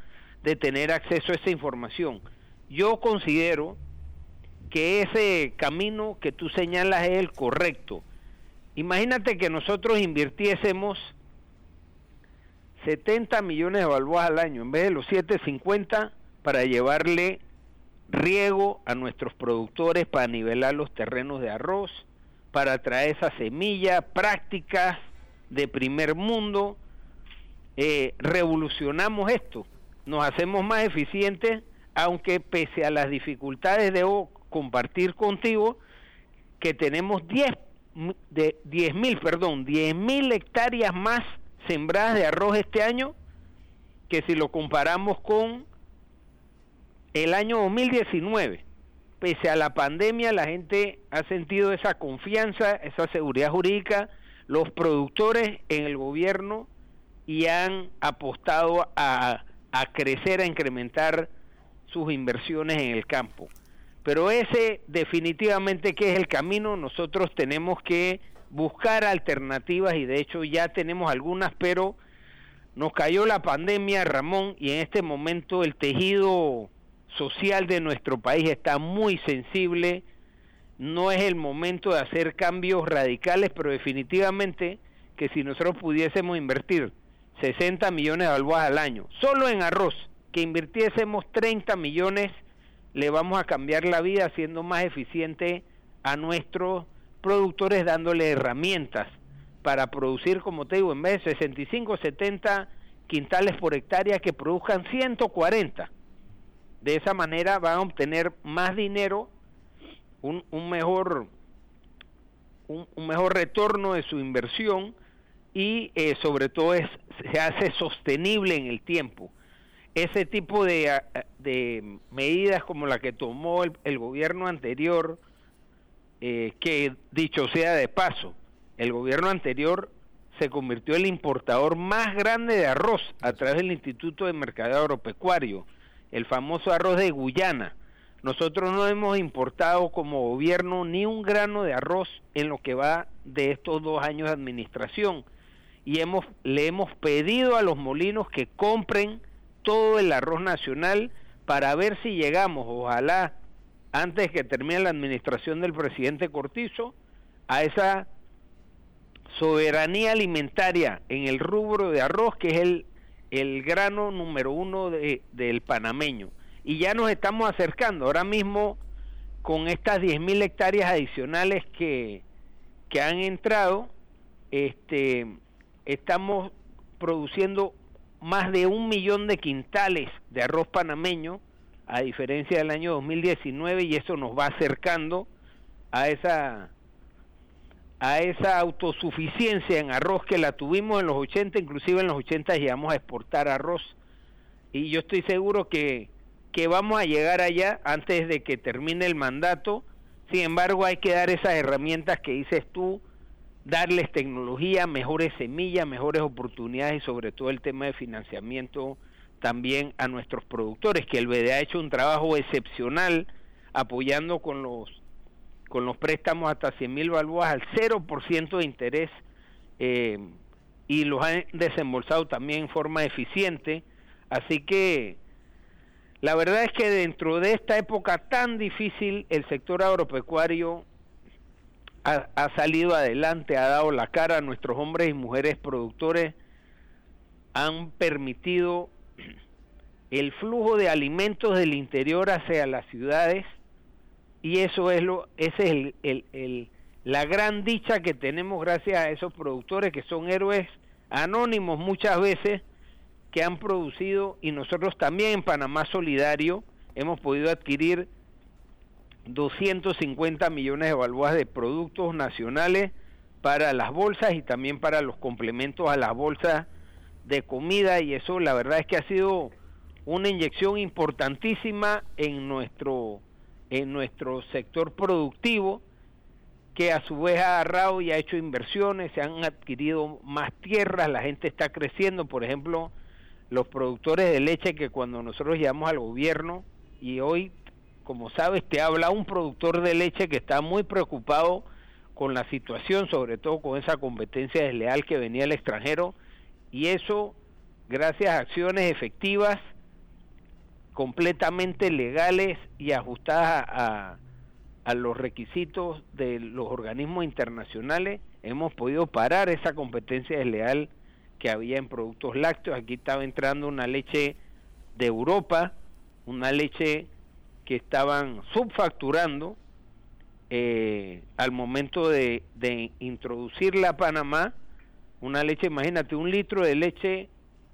de tener acceso a esa información. Yo considero que ese camino que tú señalas es el correcto. Imagínate que nosotros invirtiésemos 70 millones de balboas al año en vez de los 750 para llevarle riego a nuestros productores para nivelar los terrenos de arroz, para traer esa semilla, prácticas de primer mundo. Eh, revolucionamos esto, nos hacemos más eficientes, aunque pese a las dificultades debo compartir contigo que tenemos 10 de 10 mil, perdón, 10 mil hectáreas más sembradas de arroz este año que si lo comparamos con el año 2019, pese a la pandemia, la gente ha sentido esa confianza, esa seguridad jurídica, los productores en el gobierno y han apostado a, a crecer, a incrementar sus inversiones en el campo. Pero ese definitivamente que es el camino, nosotros tenemos que buscar alternativas y de hecho ya tenemos algunas, pero nos cayó la pandemia, Ramón, y en este momento el tejido social de nuestro país está muy sensible, no es el momento de hacer cambios radicales, pero definitivamente que si nosotros pudiésemos invertir 60 millones de balboas al año, solo en arroz, que invirtiésemos 30 millones, le vamos a cambiar la vida haciendo más eficiente a nuestros productores dándole herramientas para producir, como te digo, en vez de 65 70 quintales por hectárea que produzcan 140 de esa manera van a obtener más dinero, un mejor un, mejor retorno de su inversión y eh, sobre todo es, se hace sostenible en el tiempo. Ese tipo de, de medidas como la que tomó el, gobierno anterior, eh, que dicho sea de paso, el gobierno anterior se convirtió en el importador más grande de arroz a través del Instituto de Mercado Agropecuario el famoso arroz de Guyana. Nosotros no hemos importado como gobierno ni un grano de arroz en lo que va de estos dos años de administración y hemos, le hemos pedido a los molinos que compren todo el arroz nacional para ver si llegamos, ojalá antes que termine la administración del presidente Cortizo, a esa soberanía alimentaria en el rubro de arroz que es el el grano número uno de, del panameño. Y ya nos estamos acercando. Ahora mismo, con estas 10.000 hectáreas adicionales que, que han entrado, este, estamos produciendo más de un millón de quintales de arroz panameño, a diferencia del año 2019, y eso nos va acercando a esa a esa autosuficiencia en arroz que la tuvimos en los 80, inclusive en los 80 llegamos a exportar arroz. Y yo estoy seguro que, que vamos a llegar allá antes de que termine el mandato. Sin embargo, hay que dar esas herramientas que dices tú, darles tecnología, mejores semillas, mejores oportunidades y sobre todo el tema de financiamiento también a nuestros productores, que el BDA ha hecho un trabajo excepcional apoyando con los con los préstamos hasta 100 mil balboas al 0% de interés eh, y los han desembolsado también en forma eficiente. Así que la verdad es que dentro de esta época tan difícil el sector agropecuario ha, salido adelante, ha dado la cara, nuestros hombres y mujeres productores han permitido el flujo de alimentos del interior hacia las ciudades y eso es lo, ese es el, el, el, la gran dicha que tenemos gracias a esos productores que son héroes anónimos muchas veces que han producido y nosotros también en Panamá Solidario hemos podido adquirir 250 millones de balboas de productos nacionales para las bolsas y también para los complementos a las bolsas de comida. Y eso la verdad es que ha sido una inyección importantísima en nuestro en nuestro sector productivo que a su vez ha agarrado y ha hecho inversiones, se han adquirido más tierras, la gente está creciendo, por ejemplo, los productores de leche que cuando nosotros llegamos al gobierno y hoy, como sabes, te habla un productor de leche que está muy preocupado con la situación, sobre todo con esa competencia desleal que venía del extranjero, y eso gracias a acciones efectivas, completamente legales y ajustadas a, a los requisitos de los organismos internacionales, hemos podido parar esa competencia desleal que había en productos lácteos. Aquí estaba entrando una leche de Europa, una leche que estaban subfacturando eh, al momento de, de introducirla a Panamá, una leche, imagínate, un litro de leche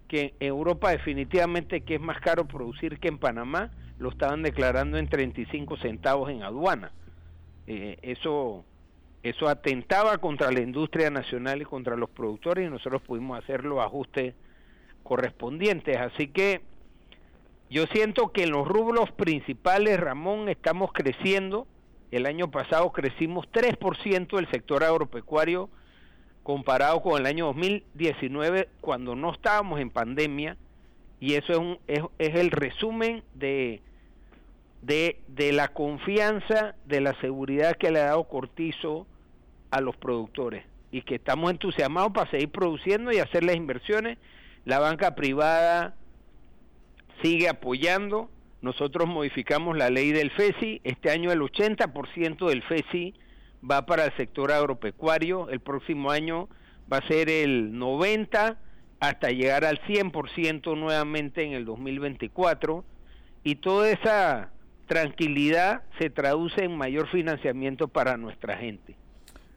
que en Europa definitivamente que es más caro producir que en Panamá, lo estaban declarando en 35 centavos en aduana. Eh, eso, eso atentaba contra la industria nacional y contra los productores y nosotros pudimos hacer los ajustes correspondientes. Así que yo siento que en los rubros principales, Ramón, estamos creciendo. El año pasado crecimos 3% del sector agropecuario comparado con el año 2019 cuando no estábamos en pandemia y eso es, un, es, el resumen de, de, de, la confianza, de la seguridad que le ha dado Cortizo a los productores y que estamos entusiasmados para seguir produciendo y hacer las inversiones. La banca privada sigue apoyando. Nosotros modificamos la ley del FESI. Este año el 80% del FESI va para el sector agropecuario, el próximo año va a ser el 90 hasta llegar al 100% nuevamente en el 2024 y toda esa tranquilidad se traduce en mayor financiamiento para nuestra gente.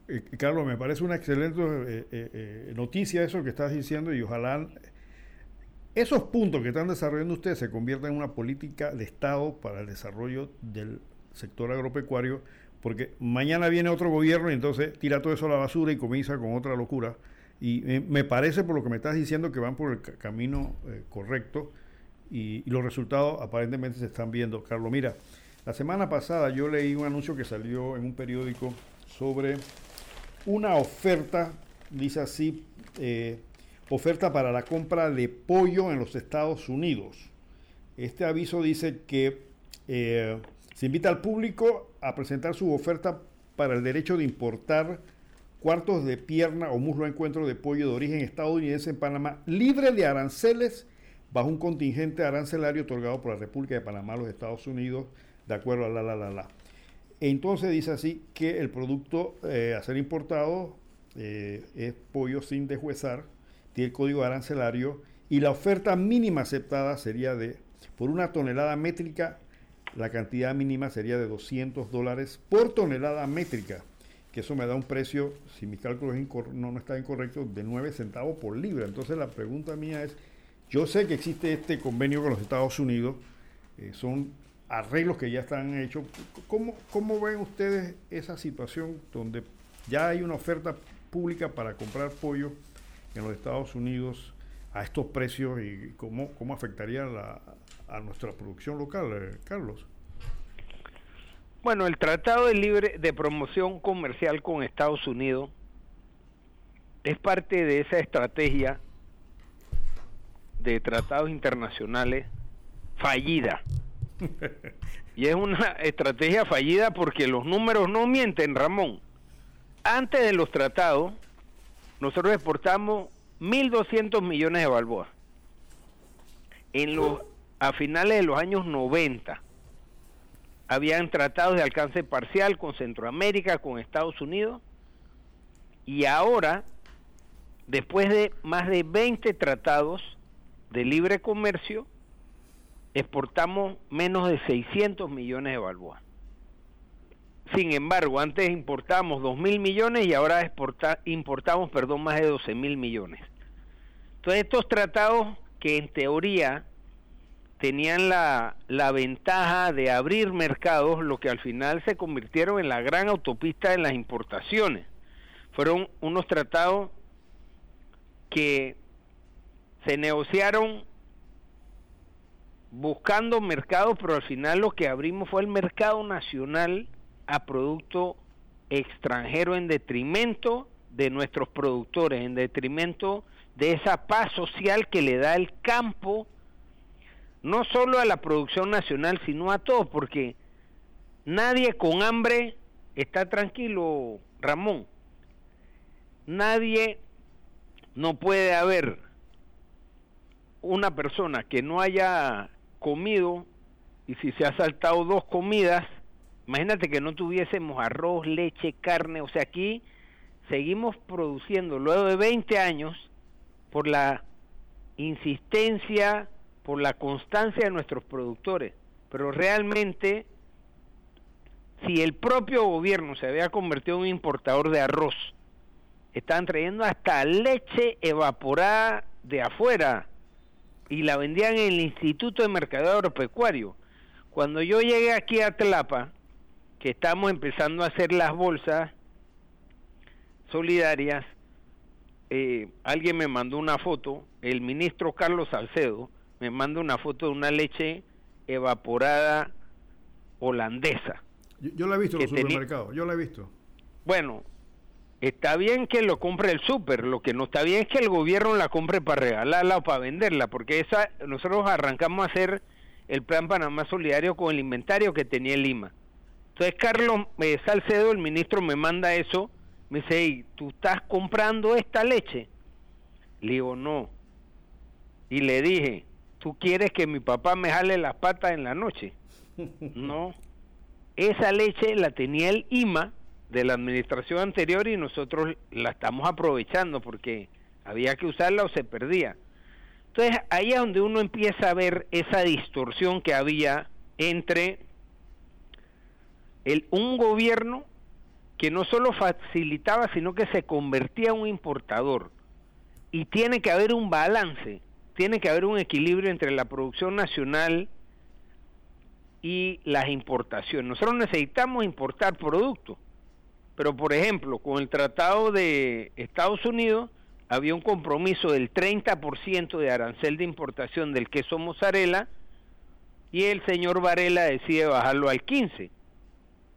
Eh, Carlos, me parece una excelente eh, eh, noticia eso que estás diciendo y ojalá esos puntos que están desarrollando ustedes se conviertan en una política de Estado para el desarrollo del sector agropecuario porque mañana viene otro gobierno y entonces tira todo eso a la basura y comienza con otra locura. Y me parece por lo que me estás diciendo que van por el camino eh, correcto y, y, los resultados aparentemente se están viendo. Carlos, mira, la semana pasada yo leí un anuncio que salió en un periódico sobre una oferta, dice así, eh, oferta para la compra de pollo en los Estados Unidos. Este aviso dice que eh, se invita al público a presentar su oferta para el derecho de importar cuartos de pierna o muslo a encuentro de pollo de origen estadounidense en Panamá, libre de aranceles, bajo un contingente arancelario otorgado por la República de Panamá a los Estados Unidos, de acuerdo a la, la, la, la. Entonces dice así que el producto eh, a ser importado eh, es pollo sin deshuesar, tiene el código arancelario y la oferta mínima aceptada sería de, por una tonelada métrica, la cantidad mínima sería de 200 dólares por tonelada métrica, que eso me da un precio, si mis cálculos no, no están incorrectos, de 9 centavos por libra. Entonces la pregunta mía es, yo sé que existe este convenio con los Estados Unidos, eh, son arreglos que ya están hechos. ¿Cómo, ¿Cómo ven ustedes esa situación donde ya hay una oferta pública para comprar pollo en los Estados Unidos a estos precios y cómo, cómo afectaría la, a nuestra producción local, eh, Carlos? Bueno, el Tratado de Libre de Promoción Comercial con Estados Unidos es parte de esa estrategia de tratados internacionales fallida. y es una estrategia fallida porque los números no mienten, Ramón. Antes de los tratados, nosotros exportamos 1.200 millones de balboas. En los a finales de los años 90, habían tratados de alcance parcial con Centroamérica, con Estados Unidos, y ahora, después de más de 20 tratados de libre comercio, exportamos menos de 600 millones de balboas. Sin embargo, antes importábamos 2 mil millones y ahora importamos perdón, más de 12 mil millones. Entonces estos tratados que en teoría tenían la, la ventaja de abrir mercados, lo que al final se convirtieron en la gran autopista de las importaciones. Fueron unos tratados que se negociaron buscando mercados, pero al final lo que abrimos fue el mercado nacional a producto extranjero en detrimento de nuestros productores, en detrimento de esa paz social que le da el campo, no solo a la producción nacional, sino a todo, porque nadie con hambre está tranquilo, Ramón. Nadie no puede haber una persona que no haya comido y si se ha saltado dos comidas, Imagínate que no tuviésemos arroz, leche, carne, o sea, aquí seguimos produciendo luego de 20 años por la insistencia, por la constancia de nuestros productores, pero realmente si el propio gobierno se había convertido en un importador de arroz, estaban trayendo hasta leche evaporada de afuera y la vendían en el Instituto de Mercadeo Agropecuario. Cuando yo llegué aquí a Tlapa, que estamos empezando a hacer las bolsas solidarias, eh, alguien me mandó una foto, el ministro Carlos Salcedo me manda una foto de una leche evaporada holandesa. Yo, la he visto en los supermercados, yo la he visto. Bueno, está bien que lo compre el súper, lo que no está bien es que el gobierno la compre para regalarla o para venderla, porque esa nosotros arrancamos a hacer el plan Panamá Solidario con el inventario que tenía en Lima entonces Carlos eh, Salcedo, el ministro, me manda eso, me dice, ¿tú estás comprando esta leche? Le digo, no. Y le dije, ¿tú quieres que mi papá me jale las patas en la noche? no. Esa leche la tenía el IMA de la administración anterior y nosotros la estamos aprovechando porque había que usarla o se perdía. Entonces ahí es donde uno empieza a ver esa distorsión que había entre el, un gobierno que no solo facilitaba, sino que se convertía en un importador. Y tiene que haber un balance, tiene que haber un equilibrio entre la producción nacional y las importaciones. Nosotros necesitamos importar productos, pero por ejemplo, con el Tratado de Estados Unidos había un compromiso del 30% de arancel de importación del queso mozzarella y el señor Varela decide bajarlo al 15%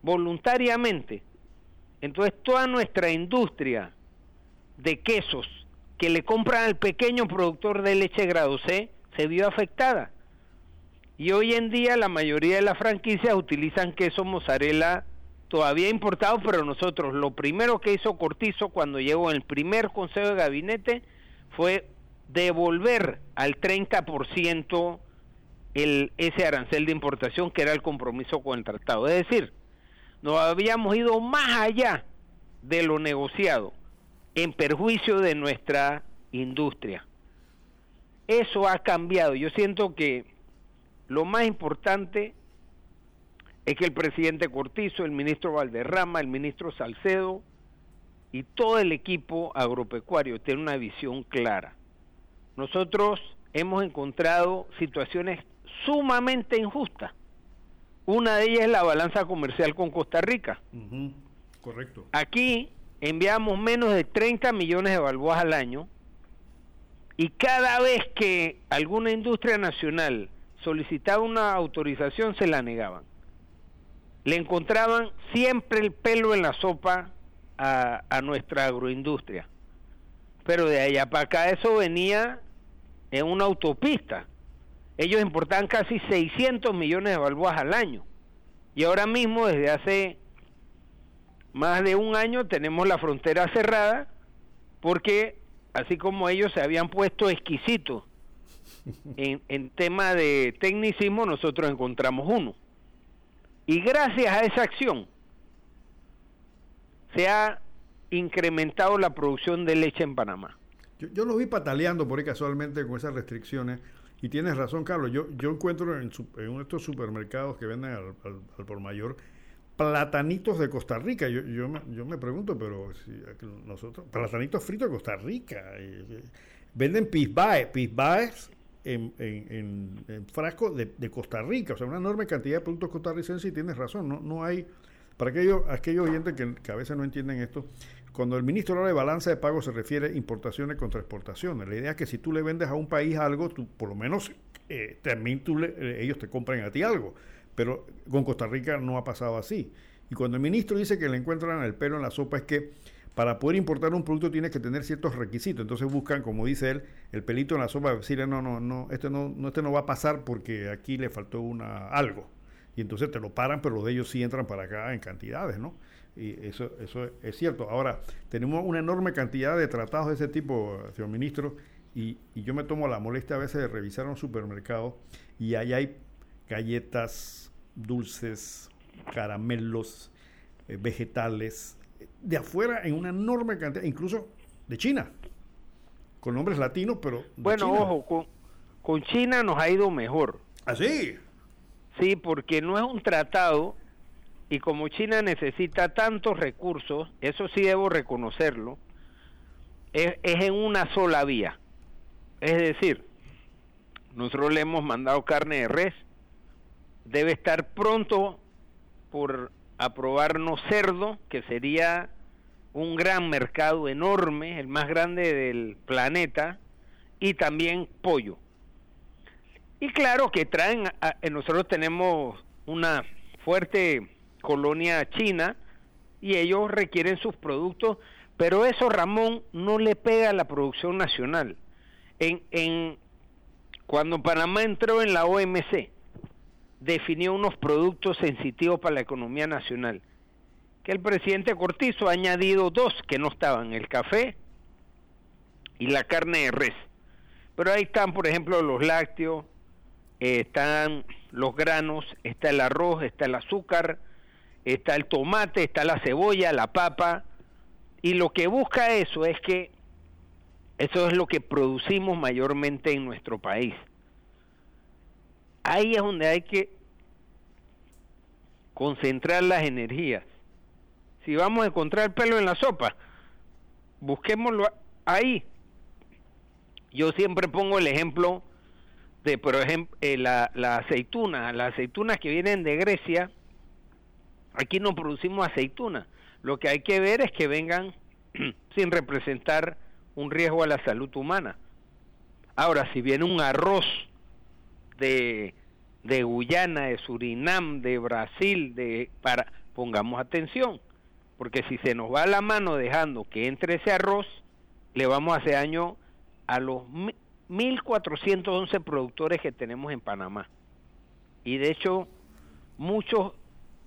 voluntariamente. Entonces toda nuestra industria de quesos que le compran al pequeño productor de leche grado C se vio afectada. Y hoy en día la mayoría de las franquicias utilizan queso mozzarella todavía importado, pero nosotros lo primero que hizo Cortizo cuando llegó en el primer consejo de gabinete fue devolver al 30% el, ese arancel de importación que era el compromiso con el tratado. Es decir, nos habíamos ido más allá de lo negociado en perjuicio de nuestra industria. Eso ha cambiado. Yo siento que lo más importante es que el presidente Cortizo, el ministro Valderrama, el ministro Salcedo y todo el equipo agropecuario tienen una visión clara. Nosotros hemos encontrado situaciones sumamente injustas una de ellas es la balanza comercial con Costa Rica. Correcto. Aquí enviamos menos de 30 millones de balboas al año y cada vez que alguna industria nacional solicitaba una autorización se la negaban. Le encontraban siempre el pelo en la sopa a, a nuestra agroindustria. Pero de allá para acá eso venía en una autopista ellos importaban casi 600 millones de balboas al año. Y ahora mismo, desde hace más de un año, tenemos la frontera cerrada porque, así como ellos se habían puesto exquisitos en, en tema de tecnicismo, nosotros encontramos uno. Y gracias a esa acción se ha incrementado la producción de leche en Panamá. Yo, lo vi pataleando por ahí casualmente con esas restricciones. Y tienes razón, Carlos. Yo, yo encuentro en, uno de estos supermercados que venden al, por mayor platanitos de Costa Rica. Yo, yo, me, yo me pregunto, pero si nosotros, platanitos fritos de Costa Rica. venden pisbaes, pisbaes en, en, en, frasco de, de, Costa Rica. O sea, una enorme cantidad de productos costarricenses y tienes razón. No, no hay para aquellos, aquellos oyentes que, a veces no entienden esto, cuando el ministro habla de balanza de pago se refiere a importaciones contra exportaciones. La idea es que si tú le vendes a un país algo, tú por lo menos eh, también eh, ellos te compran a ti algo. Pero con Costa Rica no ha pasado así. Y cuando el ministro dice que le encuentran el pelo en la sopa es que para poder importar un producto tienes que tener ciertos requisitos. Entonces buscan, como dice él, el pelito en la sopa, decirle no, no, no, este no, no, este no va a pasar porque aquí le faltó una algo y entonces te lo paran, pero los de ellos sí entran para acá en cantidades, ¿no? Y eso, eso es cierto. Ahora, tenemos una enorme cantidad de tratados de ese tipo, señor ministro, y, yo me tomo la molestia a veces de revisar un supermercado y ahí hay galletas, dulces, caramelos, eh, vegetales, de afuera en una enorme cantidad, incluso de China, con nombres latinos, pero... bueno, ojo, con, con China nos ha ido mejor. ¿Ah, sí? Sí, porque no es un tratado y como China necesita tantos recursos, eso sí debo reconocerlo, es, en una sola vía. Es decir, nosotros le hemos mandado carne de res, debe estar pronto por aprobarnos cerdo, que sería un gran mercado enorme, el más grande del planeta, y también pollo. Y claro que traen, nosotros tenemos una fuerte colonia china y ellos requieren sus productos, pero eso Ramón no le pega a la producción nacional. En, en cuando Panamá entró en la OMC, definió unos productos sensitivos para la economía nacional, que el presidente Cortizo ha añadido dos que no estaban, el café y la carne de res. Pero ahí están, por ejemplo, los lácteos, están los granos, está el arroz, está el azúcar, está el tomate, está la cebolla, la papa, y lo que busca eso es que eso es lo que producimos mayormente en nuestro país. Ahí es donde hay que concentrar las energías. Si vamos a encontrar pelo en la sopa, busquémoslo ahí. Yo siempre pongo el ejemplo de, por ejemplo, eh, la, la aceituna, las aceitunas que vienen de Grecia, aquí no producimos aceituna. Lo que hay que ver es que vengan sin representar un riesgo a la salud humana. Ahora, si viene un arroz de, de Guyana, de Surinam, de Brasil, de para pongamos atención, porque si se nos va la mano dejando que entre ese arroz, le vamos a hacer daño a los 1.411 productores que tenemos en Panamá. Y de hecho, muchos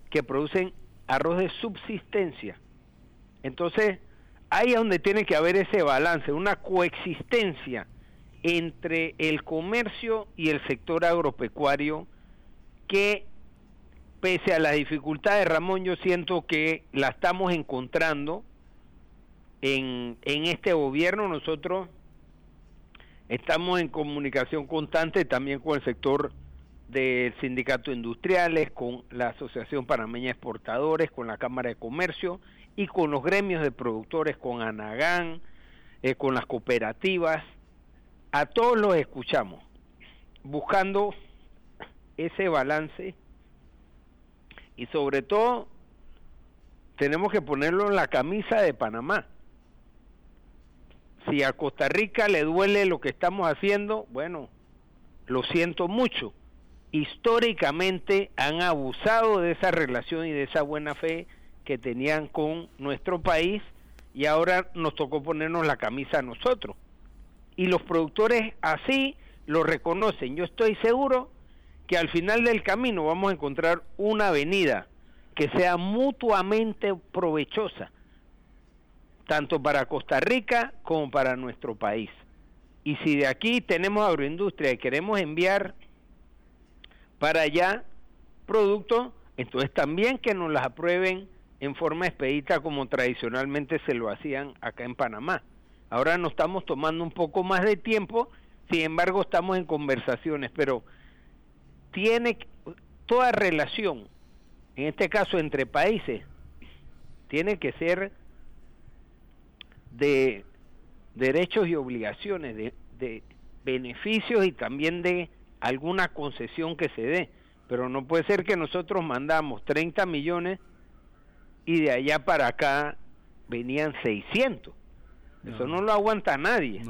que producen arroz de subsistencia. Entonces, ahí es donde tiene que haber ese balance, una coexistencia entre el comercio y el sector agropecuario que pese a las dificultades, Ramón, yo siento que la estamos encontrando en, en este gobierno. Nosotros Estamos en comunicación constante también con el sector del sindicato industriales, con la Asociación Panameña Exportadores, con la Cámara de Comercio y con los gremios de productores, con Anagán, eh, con las cooperativas. A todos los escuchamos, buscando ese balance y sobre todo tenemos que ponerlo en la camisa de Panamá si a Costa Rica le duele lo que estamos haciendo, bueno, lo siento mucho. Históricamente han abusado de esa relación y de esa buena fe que tenían con nuestro país y ahora nos tocó ponernos la camisa a nosotros. Y los productores así lo reconocen. Yo estoy seguro que al final del camino vamos a encontrar una avenida que sea mutuamente provechosa tanto para Costa Rica como para nuestro país. Y si de aquí tenemos agroindustria y queremos enviar para allá productos, Entonces también que nos las aprueben en forma expedita como tradicionalmente se lo hacían acá en Panamá. Ahora nos estamos tomando un poco más de tiempo, sin embargo estamos en conversaciones, pero tiene toda relación, en este caso entre países, tiene que ser de derechos y obligaciones, de, de beneficios y también de alguna concesión que se dé. Pero no puede ser que nosotros mandamos 30 millones y de allá para acá venían 600. Eso no lo aguanta nadie.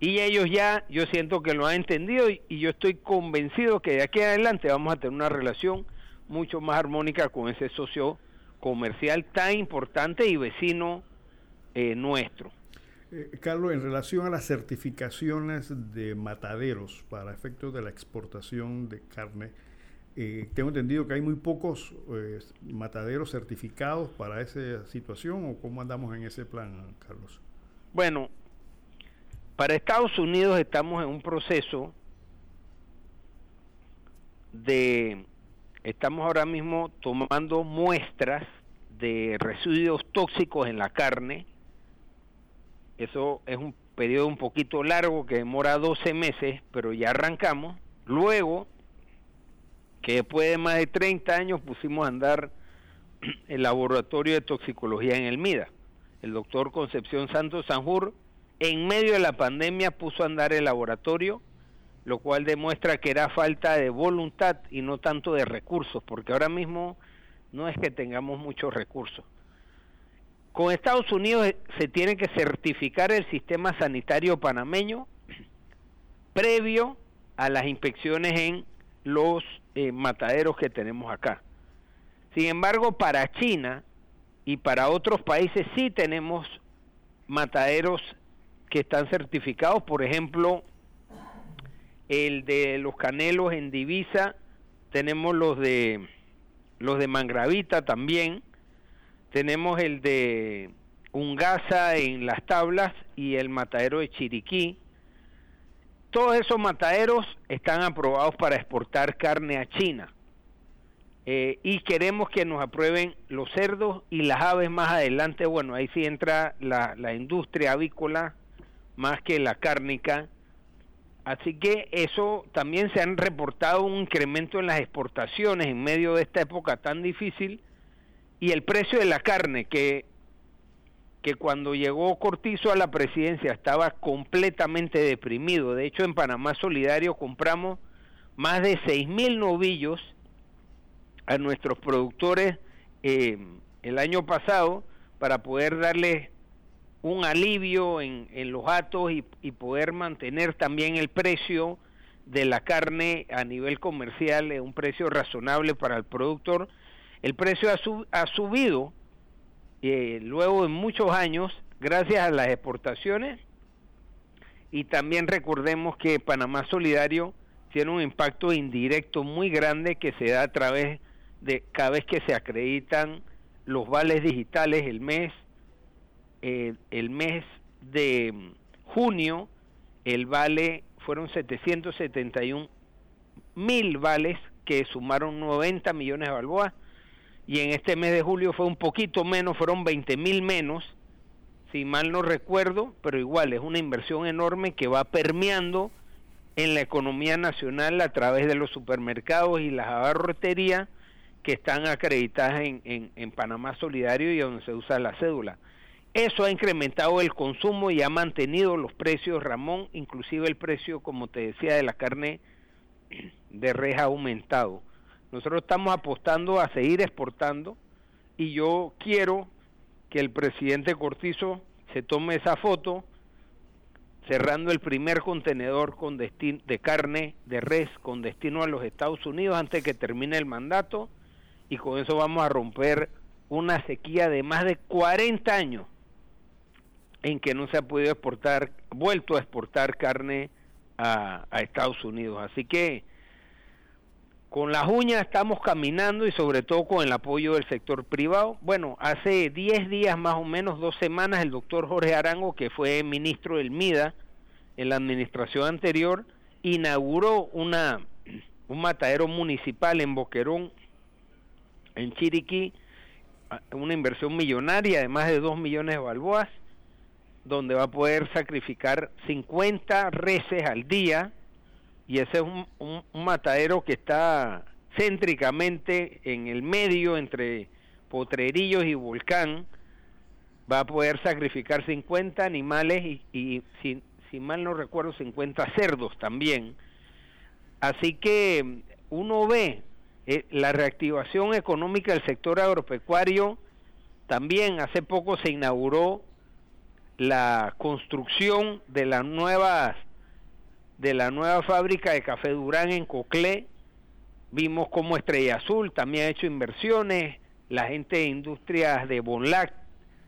y ellos ya, yo siento que lo han entendido y, yo estoy convencido que de aquí en adelante vamos a tener una relación mucho más armónica con ese socio comercial tan importante y vecino eh, nuestro. Eh, Carlos, en relación a las certificaciones de mataderos para efectos de la exportación de carne, eh, tengo entendido que hay muy pocos eh, mataderos certificados para esa situación o cómo andamos en ese plan, Carlos. Bueno, para Estados Unidos estamos en un proceso de, estamos ahora mismo tomando muestras de residuos tóxicos en la carne. Eso es un periodo un poquito largo que demora 12 meses, pero ya arrancamos. Luego que después de más de 30 años pusimos a andar el laboratorio de toxicología en el MIDA. El doctor Concepción Santos Sanjur, en medio de la pandemia, puso a andar el laboratorio, lo cual demuestra que era falta de voluntad y no tanto de recursos, porque ahora mismo no es que tengamos muchos recursos. Con Estados Unidos eh, se tiene que certificar el sistema sanitario panameño previo a las inspecciones en los eh, mataderos que tenemos acá. Sin embargo, para China y para otros países sí tenemos mataderos que están certificados, por ejemplo, el de los canelos en divisa, tenemos los de los de Mangravita también, tenemos el de Ungasa en las tablas y el matadero de Chiriquí, todos esos mataderos están aprobados para exportar carne a China. Eh, y queremos que nos aprueben los cerdos y las aves más adelante. Bueno, ahí sí entra la, la industria avícola más que la cárnica. Así que eso también se han reportado un incremento en las exportaciones en medio de esta época tan difícil y el precio de la carne que que cuando llegó Cortizo a la presidencia estaba completamente deprimido. De hecho, en Panamá Solidario compramos más de seis mil novillos a nuestros productores eh, el año pasado para poder darles un alivio en, en los atos y, poder mantener también el precio de la carne a nivel comercial un precio razonable para el productor. El precio ha, subido eh, luego de muchos años, gracias a las exportaciones, y también recordemos que Panamá Solidario tiene un impacto indirecto muy grande que se da a través de cada vez que se acreditan los vales digitales el mes, eh, el mes de junio, el vale fueron 771 mil vales que sumaron 90 millones de balboas y en este mes de julio fue un poquito menos, fueron 20 mil menos, si mal no recuerdo, pero igual es una inversión enorme que va permeando en la economía nacional a través de los supermercados y las abarroterías que están acreditadas en, en, Panamá Solidario y donde se usa la cédula. Eso ha incrementado el consumo y ha mantenido los precios, Ramón, inclusive el precio, como te decía, de la carne de res ha aumentado. Nosotros estamos apostando a seguir exportando y yo quiero que el presidente Cortizo se tome esa foto cerrando el primer contenedor con de carne de res con destino a los Estados Unidos antes que termine el mandato y con eso vamos a romper una sequía de más de 40 años en que no se ha podido exportar, vuelto a exportar carne a, a Estados Unidos. Así que con las uñas estamos caminando y sobre todo con el apoyo del sector privado. Bueno, hace 10 días más o menos, dos semanas, el doctor Jorge Arango, que fue ministro del MIDA en la administración anterior, inauguró una, un matadero municipal en Boquerón en Chiriquí, una inversión millonaria de más de 2 millones de balboas, donde va a poder sacrificar 50 reses al día, y ese es un, un matadero que está céntricamente en el medio entre Potrerillos y Volcán, va a poder sacrificar 50 animales y, si, mal no recuerdo 50 cerdos también. Así que uno ve eh, la reactivación económica del sector agropecuario. También hace poco se inauguró la construcción de la nueva de la nueva fábrica de café Durán en Coclé. Vimos como Estrella Azul también ha hecho inversiones, la gente de industrias de Bonlac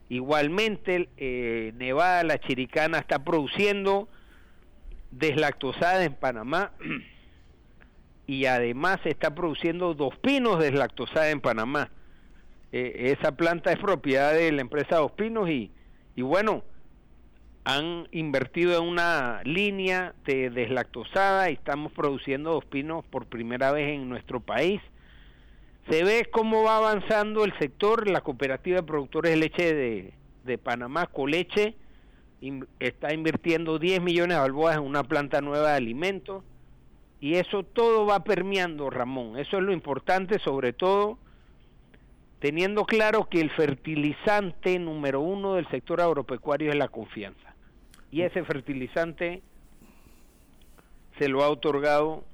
Igualmente, eh, Nevada, la Chiricana, está produciendo deslactosada en Panamá y además está produciendo dos pinos deslactosada en Panamá. Eh, esa planta es propiedad de la empresa Dos Pinos y, y bueno, han invertido en una línea de deslactosada y estamos produciendo dos pinos por primera vez en nuestro país se ve cómo va avanzando el sector, la cooperativa de productores de leche de, de Panamá, Coleche, está invirtiendo 10 millones de balboas en una planta nueva de alimentos y eso todo va permeando, Ramón. Eso es lo importante, sobre todo teniendo claro que el fertilizante número uno del sector agropecuario es la confianza. Y ese fertilizante se lo ha otorgado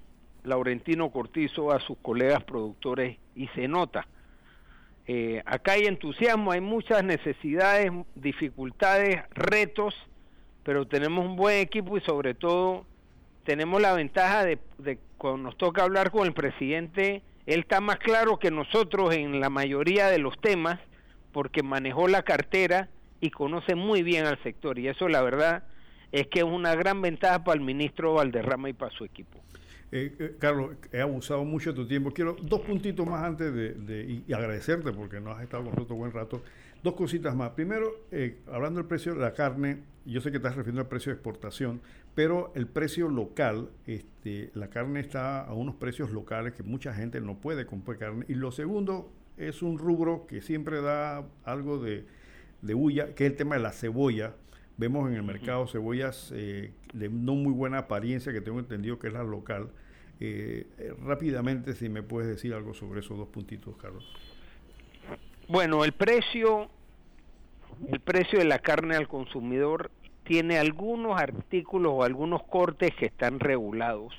Laurentino Cortizo a sus colegas productores y se nota. Eh, acá hay entusiasmo, hay muchas necesidades, dificultades, retos, pero tenemos un buen equipo y sobre todo tenemos la ventaja de, de cuando nos toca hablar con el presidente, él está más claro que nosotros en la mayoría de los temas porque manejó la cartera y conoce muy bien al sector y eso la verdad es que es una gran ventaja para el ministro Valderrama y para su equipo. Eh, eh, Carlos, he abusado mucho de tu tiempo. Quiero dos puntitos más antes de, y, agradecerte porque no has estado con nosotros buen rato. Dos cositas más. Primero, eh, hablando del precio de la carne, yo sé que estás refiriendo al precio de exportación, pero el precio local, este, la carne está a unos precios locales que mucha gente no puede comprar carne. Y lo segundo es un rubro que siempre da algo de, de huya, que es el tema de la cebolla. Vemos en el mercado cebollas de no muy buena apariencia, que tengo entendido que es la local, eh, rápidamente, si me puedes decir algo sobre esos dos puntitos, Carlos. Bueno, el precio, el precio de la carne al consumidor tiene algunos artículos o algunos cortes que están regulados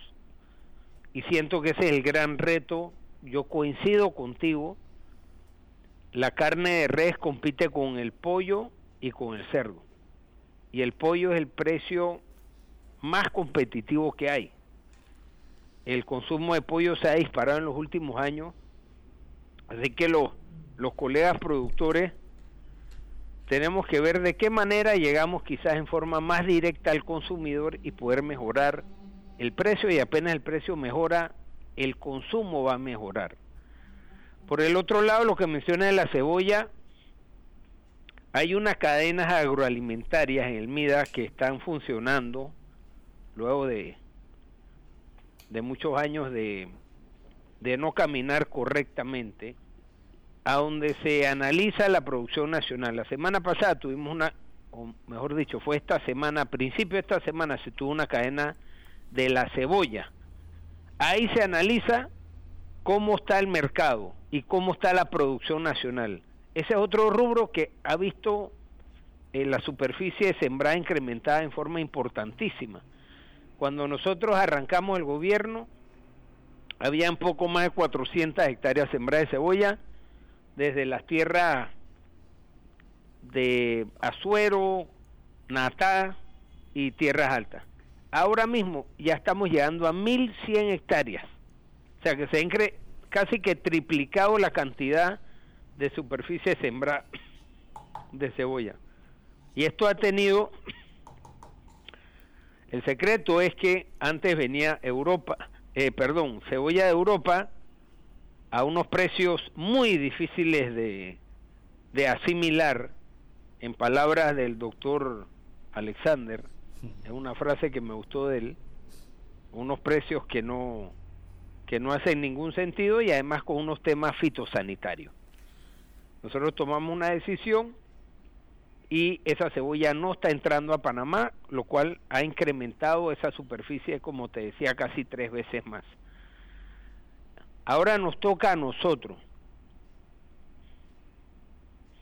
y siento que ese es el gran reto. Yo coincido contigo. La carne de res compite con el pollo y con el cerdo. Y el pollo es el precio más competitivo que hay el consumo de pollo se ha disparado en los últimos años, así que los, los colegas productores tenemos que ver de qué manera llegamos quizás en forma más directa al consumidor y poder mejorar el precio y apenas el precio mejora, el consumo va a mejorar. Por el otro lado, lo que menciona de la cebolla, hay unas cadenas agroalimentarias en el MIDA que están funcionando luego de de muchos años de, de no caminar correctamente, a donde se analiza la producción nacional. La semana pasada tuvimos una, o mejor dicho, fue esta semana, a principio de esta semana se tuvo una cadena de la cebolla. Ahí se analiza cómo está el mercado y cómo está la producción nacional. Ese es otro rubro que ha visto eh, la superficie de sembrada incrementada en forma importantísima. Cuando nosotros arrancamos el gobierno, había un poco más de 400 hectáreas sembradas de cebolla desde las tierras de Azuero, Natá y Tierras Altas. Ahora mismo ya estamos llegando a 1.100 hectáreas. O sea que se ha casi que triplicado la cantidad de superficie sembrada de cebolla. Y esto ha tenido el secreto es que antes venía Europa, eh, perdón, cebolla de Europa a unos precios muy difíciles de, de asimilar, en palabras del doctor Alexander, es una frase que me gustó de él, unos precios que no, que no hacen ningún sentido y además con unos temas fitosanitarios. Nosotros tomamos una decisión y esa cebolla no está entrando a Panamá, lo cual ha incrementado esa superficie, como te decía, casi tres veces más. Ahora nos toca a nosotros,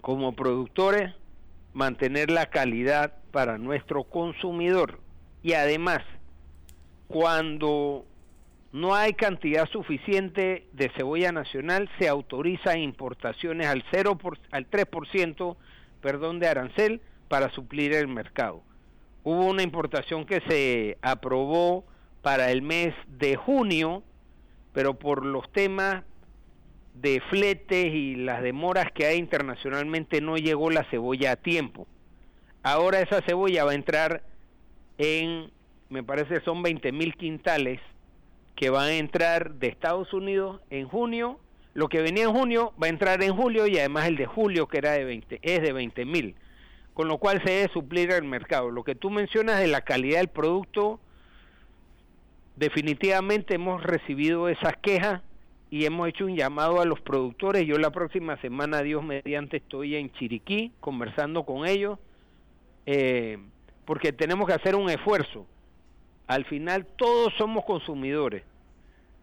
como productores, mantener la calidad para nuestro consumidor. Y además, cuando no hay cantidad suficiente de cebolla nacional, se autoriza importaciones al 0 al 3%, perdón, de arancel para suplir el mercado. Hubo una importación que se aprobó para el mes de junio, pero por los temas de fletes y las demoras que hay internacionalmente no llegó la cebolla a tiempo. Ahora esa cebolla va a entrar en, me parece son 20 mil quintales que van a entrar de Estados Unidos en junio. Lo que venía en junio va a entrar en julio y además el de julio que era de 20, es de 20 mil. Con lo cual se debe suplir el mercado. Lo que tú mencionas de la calidad del producto, definitivamente hemos recibido esas quejas y hemos hecho un llamado a los productores. Yo la próxima semana, Dios mediante, estoy en Chiriquí conversando con ellos, eh, porque tenemos que hacer un esfuerzo. Al final todos somos consumidores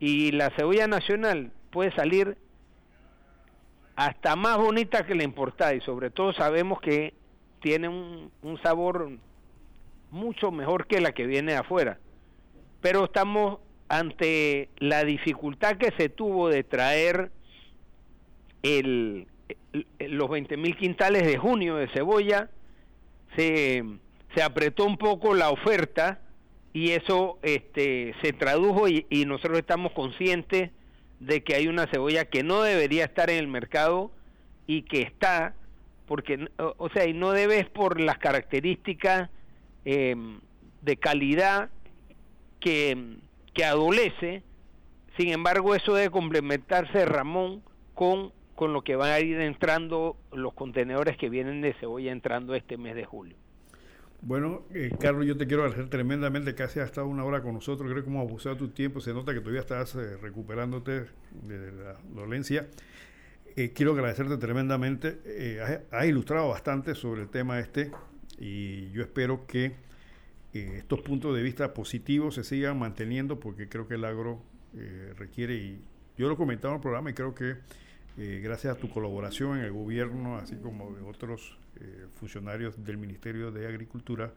y la cebolla nacional puede salir hasta más bonita que la importada y sobre todo sabemos que tiene un, sabor mucho mejor que la que viene de afuera. Pero estamos ante la dificultad que se tuvo de traer el, los 20 mil quintales de junio de cebolla, se, se, apretó un poco la oferta y eso este, se tradujo y, nosotros estamos conscientes de que hay una cebolla que no debería estar en el mercado y que está, porque, o, sea, y no debe es por las características eh, de calidad que que adolece, sin embargo eso debe complementarse, Ramón, con, con lo que van a ir entrando los contenedores que vienen de cebolla entrando este mes de julio. Bueno, eh, Carlos, yo te quiero agradecer tremendamente que has estado una hora con nosotros. Creo que hemos abusado de tu tiempo. Se nota que todavía estás eh, recuperándote de la dolencia. Eh, quiero agradecerte tremendamente. has, has, ilustrado bastante sobre el tema este y yo espero que eh, estos puntos de vista positivos se sigan manteniendo porque creo que el agro eh, requiere, y yo lo comentaba en el programa y creo que eh, gracias a tu colaboración en el gobierno, así como de otros funcionarios del Ministerio de Agricultura,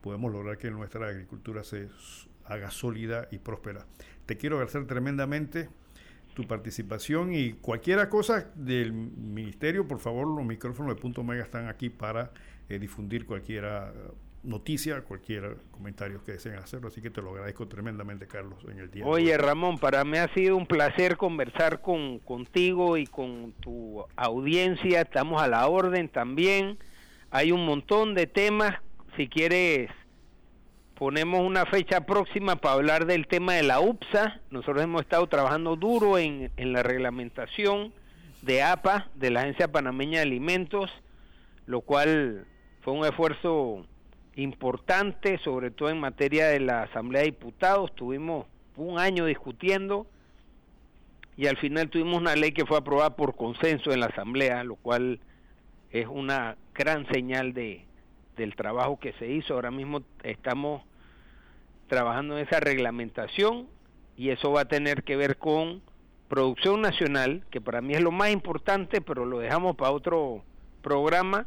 podemos lograr que nuestra agricultura se haga sólida y próspera. Te quiero agradecer tremendamente tu participación y cualquier cosa del ministerio, por favor, los micrófonos de Punto Mega están aquí para difundir cualquiera noticia, cualquier comentario que deseen hacerlo. Así que te lo agradezco tremendamente, Carlos, en el día. Oye, Ramón, para mí ha sido un placer conversar con contigo y con tu audiencia. Estamos a la orden también. Hay un montón de temas. Si quieres, ponemos una fecha próxima para hablar del tema de la UPSA. Nosotros hemos estado trabajando duro en, en la reglamentación de APA, de la Agencia Panameña de Alimentos, lo cual fue un esfuerzo importante, sobre todo en materia de la Asamblea de Diputados. Tuvimos un año discutiendo y al final tuvimos una ley que fue aprobada por consenso en la Asamblea, lo cual es una gran señal de, del trabajo que se hizo. Ahora mismo estamos trabajando en esa reglamentación y eso va a tener que ver con producción nacional, que para mí es lo más importante, pero lo dejamos para otro programa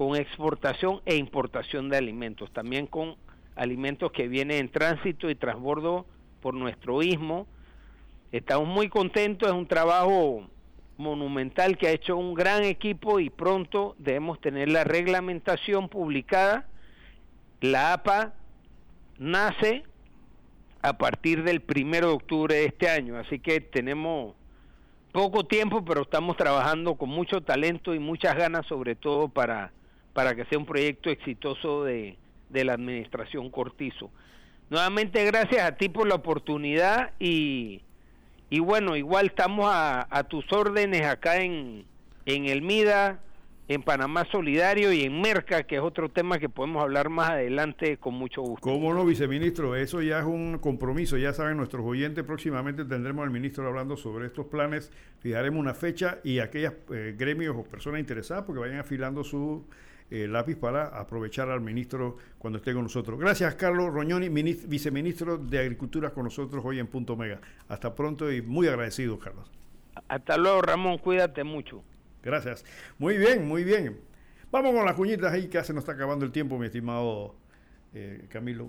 con exportación e importación de alimentos, también con alimentos que vienen en tránsito y transbordo por nuestro istmo. Estamos muy contentos, es un trabajo monumental que ha hecho un gran equipo y pronto debemos tener la reglamentación publicada. La APA nace a partir del primero de octubre de este año, así que tenemos poco tiempo, pero estamos trabajando con mucho talento y muchas ganas, sobre todo para para que sea un proyecto exitoso de, la administración Cortizo. Nuevamente gracias a ti por la oportunidad y, y bueno, igual estamos a, tus órdenes acá en, en el MIDA, en Panamá Solidario y en Merca, que es otro tema que podemos hablar más adelante con mucho gusto. ¿Cómo no, viceministro? Eso ya es un compromiso. Ya saben nuestros oyentes, próximamente tendremos al ministro hablando sobre estos planes. Fijaremos una fecha y aquellos eh, gremios o personas interesadas porque vayan afilando su eh, lápiz para aprovechar al ministro cuando esté con nosotros. Gracias, Carlos Roñoni, viceministro de Agricultura, con nosotros hoy en Punto Mega. Hasta pronto y muy agradecido, Carlos. Hasta luego, Ramón. Cuídate mucho. Gracias. Muy bien, muy bien. Vamos con las cuñitas ahí, que se nos está acabando el tiempo, mi estimado eh, Camilo.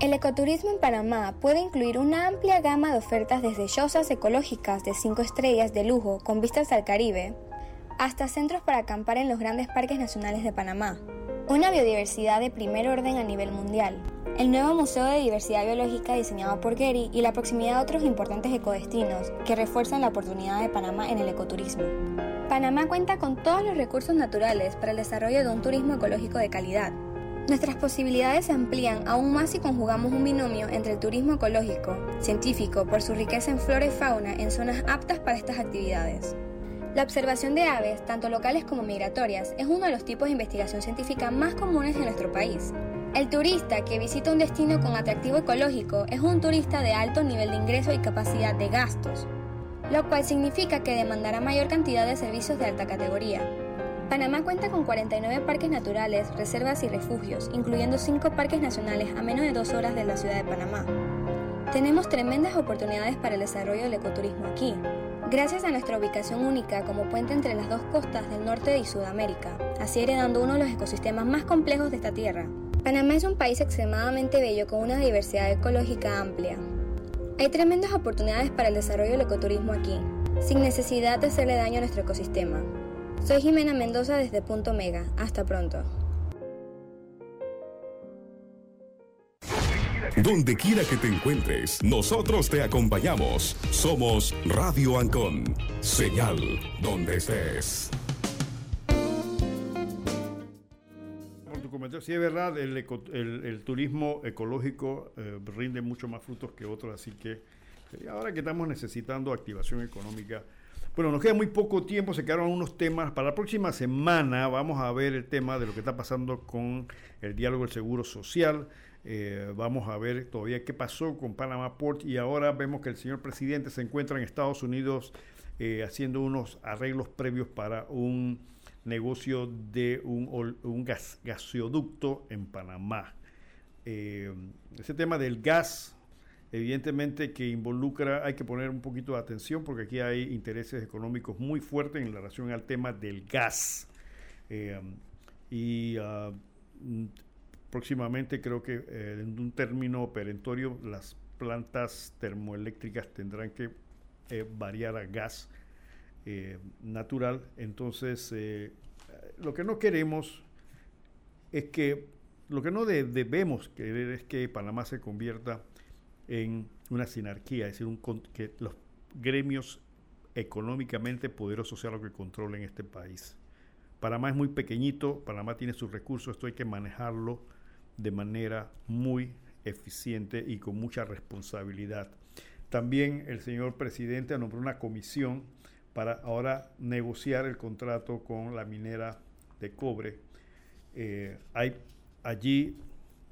El ecoturismo en Panamá puede incluir una amplia gama de ofertas desde chozas ecológicas de 5 estrellas de lujo con vistas al Caribe, hasta centros para acampar en los grandes parques nacionales de Panamá. Una biodiversidad de primer orden a nivel mundial. El nuevo Museo de Diversidad Biológica diseñado por Gary y la proximidad a otros importantes ecodestinos que refuerzan la oportunidad de Panamá en el ecoturismo. Panamá cuenta con todos los recursos naturales para el desarrollo de un turismo ecológico de calidad Nuestras posibilidades se amplían aún más si conjugamos un binomio entre el turismo ecológico, científico por su riqueza en flora y fauna en zonas aptas para estas actividades. La observación de aves, tanto locales como migratorias, es uno de los tipos de investigación científica más comunes en nuestro país. El turista que visita un destino con atractivo ecológico es un turista de alto nivel de ingreso y capacidad de gastos, lo cual significa que demandará mayor cantidad de servicios de alta categoría. Panamá cuenta con 49 parques naturales, reservas y refugios, incluyendo 5 parques nacionales a menos de 2 horas de la ciudad de Panamá. Tenemos tremendas oportunidades para el desarrollo del ecoturismo aquí, gracias a nuestra ubicación única como puente entre las dos costas del norte y Sudamérica, así heredando uno de los ecosistemas más complejos de esta tierra. Panamá es un país extremadamente bello con una diversidad ecológica amplia. Hay tremendas oportunidades para el desarrollo del ecoturismo aquí, sin necesidad de hacerle daño a nuestro ecosistema. Soy Jimena Mendoza desde Punto Mega. Hasta pronto. Donde quiera que te encuentres, nosotros te acompañamos. Somos Radio Ancon. Señal donde estés. Por tu comentario, sí es verdad, el, turismo ecológico eh, rinde mucho más frutos que otros, así que ahora que estamos necesitando activación económica, bueno, nos queda muy poco tiempo, se quedaron unos temas. Para la próxima semana vamos a ver el tema de lo que está pasando con el diálogo del seguro social. Eh, vamos a ver todavía qué pasó con Panama Port y ahora vemos que el señor presidente se encuentra en Estados Unidos eh, haciendo unos arreglos previos para un negocio de un, un gas, gasoducto en Panamá. Eh, ese tema del gas evidentemente que involucra, hay que poner un poquito de atención porque aquí hay intereses económicos muy fuertes en relación al tema del gas. Eh, y ah, mm, próximamente creo que eh, en un término perentorio las plantas termoeléctricas tendrán que eh, variar a gas natural. Entonces, lo que no queremos es que, lo que no debemos querer es que Panamá se convierta en una sinarquía, es decir, que los gremios económicamente poderosos sean los que controlen este país. Panamá es muy pequeñito, Panamá tiene sus recursos, esto hay que manejarlo de manera muy eficiente y con mucha responsabilidad. También el señor presidente nombró una comisión para ahora negociar el contrato con la minera de cobre. Eh, hay allí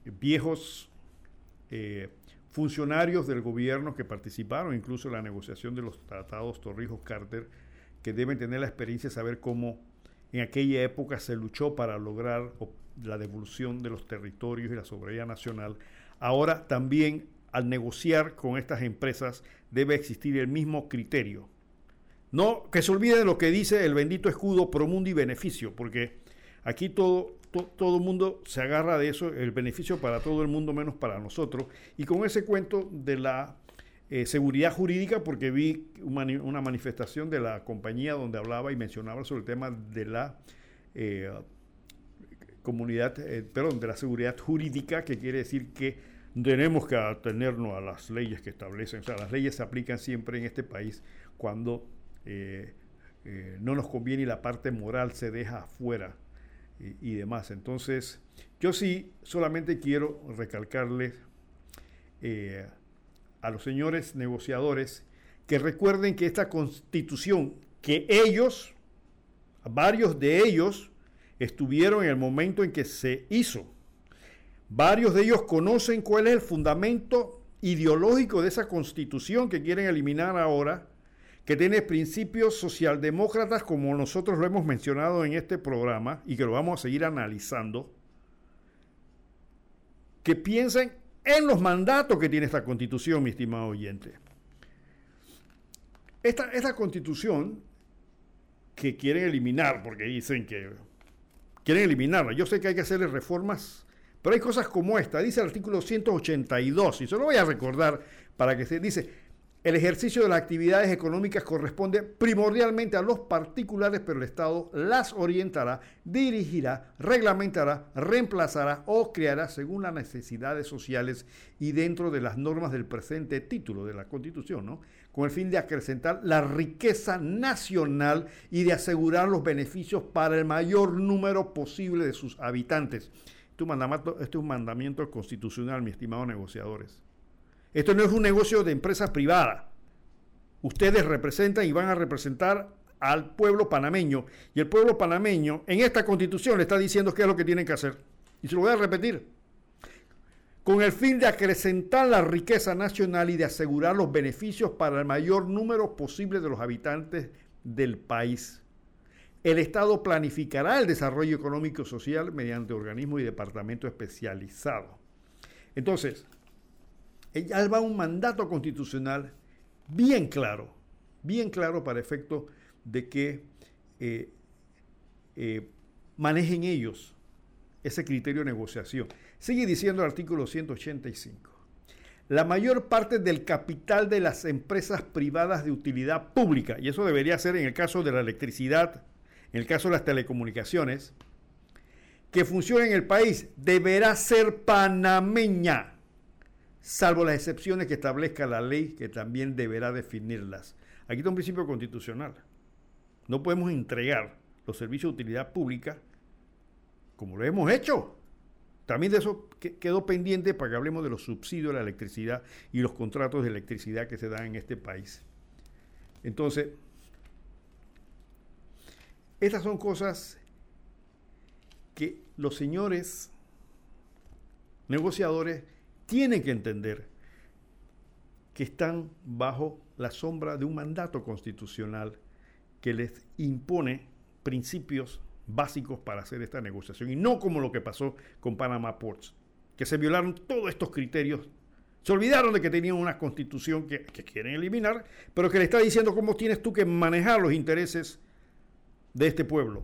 viejos eh, funcionarios del gobierno que participaron incluso en la negociación de los tratados Torrijos-Carter, que deben tener la experiencia de saber cómo en aquella época se luchó para lograr la devolución de los territorios y la soberanía nacional. Ahora también al negociar con estas empresas debe existir el mismo criterio. No que se olvide de lo que dice el bendito escudo pro mundo y beneficio, porque aquí todo, todo el mundo se agarra de eso, el beneficio para todo el mundo menos para nosotros. Y con ese cuento de la eh, seguridad jurídica, porque vi una, manifestación de la compañía donde hablaba y mencionaba sobre el tema de la eh, comunidad, eh, perdón, de la seguridad jurídica, que quiere decir que tenemos que atenernos a las leyes que establecen. O sea, las leyes se aplican siempre en este país cuando no nos conviene y la parte moral se deja afuera y, demás. Entonces, yo sí solamente quiero recalcarles eh, a los señores negociadores que recuerden que esta constitución, que ellos, varios de ellos, estuvieron en el momento en que se hizo. Varios de ellos conocen cuál es el fundamento ideológico de esa constitución que quieren eliminar ahora que tiene principios socialdemócratas como nosotros lo hemos mencionado en este programa y que lo vamos a seguir analizando, que piensen en los mandatos que tiene esta constitución, mi estimado oyente. Esta, constitución que quieren eliminar, porque dicen que quieren eliminarla, yo sé que hay que hacerle reformas, pero hay cosas como esta, dice el artículo 182, y se lo voy a recordar para que se dice, el ejercicio de las actividades económicas corresponde primordialmente a los particulares, pero el Estado las orientará, dirigirá, reglamentará, reemplazará o creará según las necesidades sociales y dentro de las normas del presente título de la Constitución, ¿no? con el fin de acrecentar la riqueza nacional y de asegurar los beneficios para el mayor número posible de sus habitantes. Este es un mandamiento constitucional, mis estimados negociadores. Esto no es un negocio de empresas privadas. Ustedes representan y van a representar al pueblo panameño. Y el pueblo panameño en esta constitución le está diciendo qué es lo que tienen que hacer. Y se lo voy a repetir. Con el fin de acrecentar la riqueza nacional y de asegurar los beneficios para el mayor número posible de los habitantes del país. El Estado planificará el desarrollo económico y social mediante organismos y departamentos especializados. Entonces, va un mandato constitucional bien claro, bien claro para efecto de que eh, eh, manejen ellos ese criterio de negociación. Sigue diciendo el artículo 185. La mayor parte del capital de las empresas privadas de utilidad pública, y eso debería ser en el caso de la electricidad, en el caso de las telecomunicaciones, que funciona en el país, deberá ser panameña salvo las excepciones que establezca la ley que también deberá definirlas. Aquí está un principio constitucional. No podemos entregar los servicios de utilidad pública como lo hemos hecho. También de eso quedó pendiente para que hablemos de los subsidios de la electricidad y los contratos de electricidad que se dan en este país. Entonces, estas son cosas que los señores negociadores tienen que entender que están bajo la sombra de un mandato constitucional que les impone principios básicos para hacer esta negociación y no como lo que pasó con Panama Ports, que se violaron todos estos criterios, se olvidaron de que tenían una constitución que, que quieren eliminar, pero que le está diciendo cómo tienes tú que manejar los intereses de este pueblo.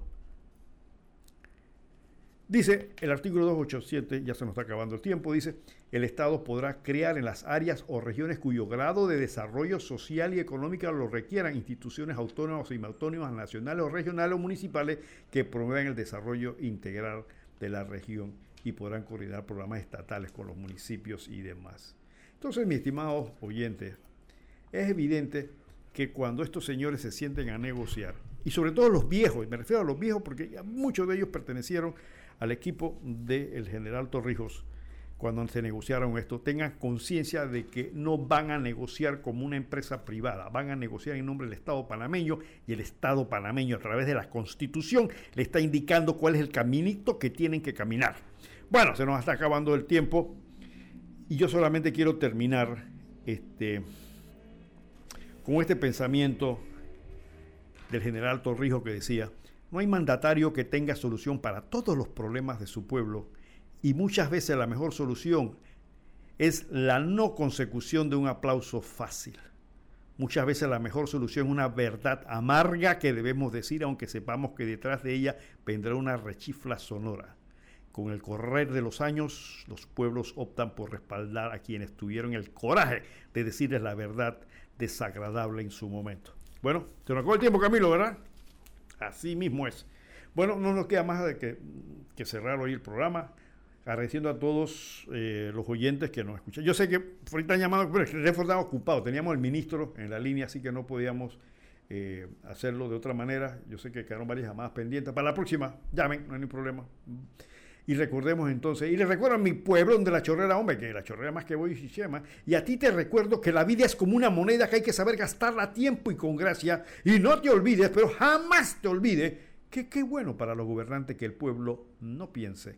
Dice el artículo 287, ya se nos está acabando el tiempo, dice, el Estado podrá crear en las áreas o regiones cuyo grado de desarrollo social y económico lo requieran instituciones autónomas y semiautónomas nacionales o regionales o municipales que promuevan el desarrollo integral de la región y podrán coordinar programas estatales con los municipios y demás. Entonces, mis estimados oyentes, es evidente que cuando estos señores se sienten a negociar, y sobre todo los viejos, y me refiero a los viejos porque muchos de ellos pertenecieron al equipo del general Torrijos cuando se negociaron esto, tengan conciencia de que no van a negociar como una empresa privada, van a negociar en nombre del Estado panameño y el Estado panameño a través de la Constitución le está indicando cuál es el caminito que tienen que caminar. Bueno, se nos está acabando el tiempo y yo solamente quiero terminar este, con este pensamiento del general Torrijos que decía, no hay mandatario que tenga solución para todos los problemas de su pueblo y muchas veces la mejor solución es la no consecución de un aplauso fácil. Muchas veces la mejor solución es una verdad amarga que debemos decir, aunque sepamos que detrás de ella vendrá una rechifla sonora. Con el correr de los años, los pueblos optan por respaldar a quienes tuvieron el coraje de decirles la verdad desagradable en su momento. Bueno, se nos acabó el tiempo, Camilo, ¿verdad? Así mismo es. Bueno, no nos queda más de que, cerrar hoy el programa agradeciendo a todos eh, los oyentes que nos escuchan. Yo sé que ahorita han llamado, pero el estaba ocupado, teníamos al ministro en la línea, así que no podíamos eh, hacerlo de otra manera. Yo sé que quedaron varias llamadas pendientes. Para la próxima, llamen, no hay ningún problema. Y recordemos entonces, y les recuerdo a mi pueblo donde la chorrera, hombre, que la chorrera más que voy y llama, y a ti te recuerdo que la vida es como una moneda que hay que saber gastarla a tiempo y con gracia, y no te olvides, pero jamás te olvides, que qué bueno para los gobernantes que el pueblo no piense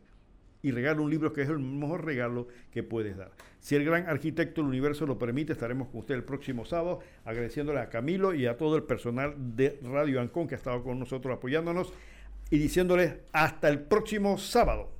y regalo un libro que es el mejor regalo que puedes dar. Si el gran arquitecto del universo lo permite, estaremos con usted el próximo sábado, agradeciéndole a Camilo y a todo el personal de Radio Ancón que ha estado con nosotros apoyándonos y diciéndoles hasta el próximo sábado.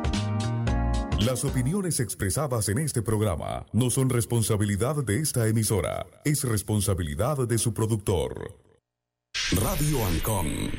Las opiniones expresadas en este programa no son responsabilidad de esta emisora, es responsabilidad de su productor. Radio Ancon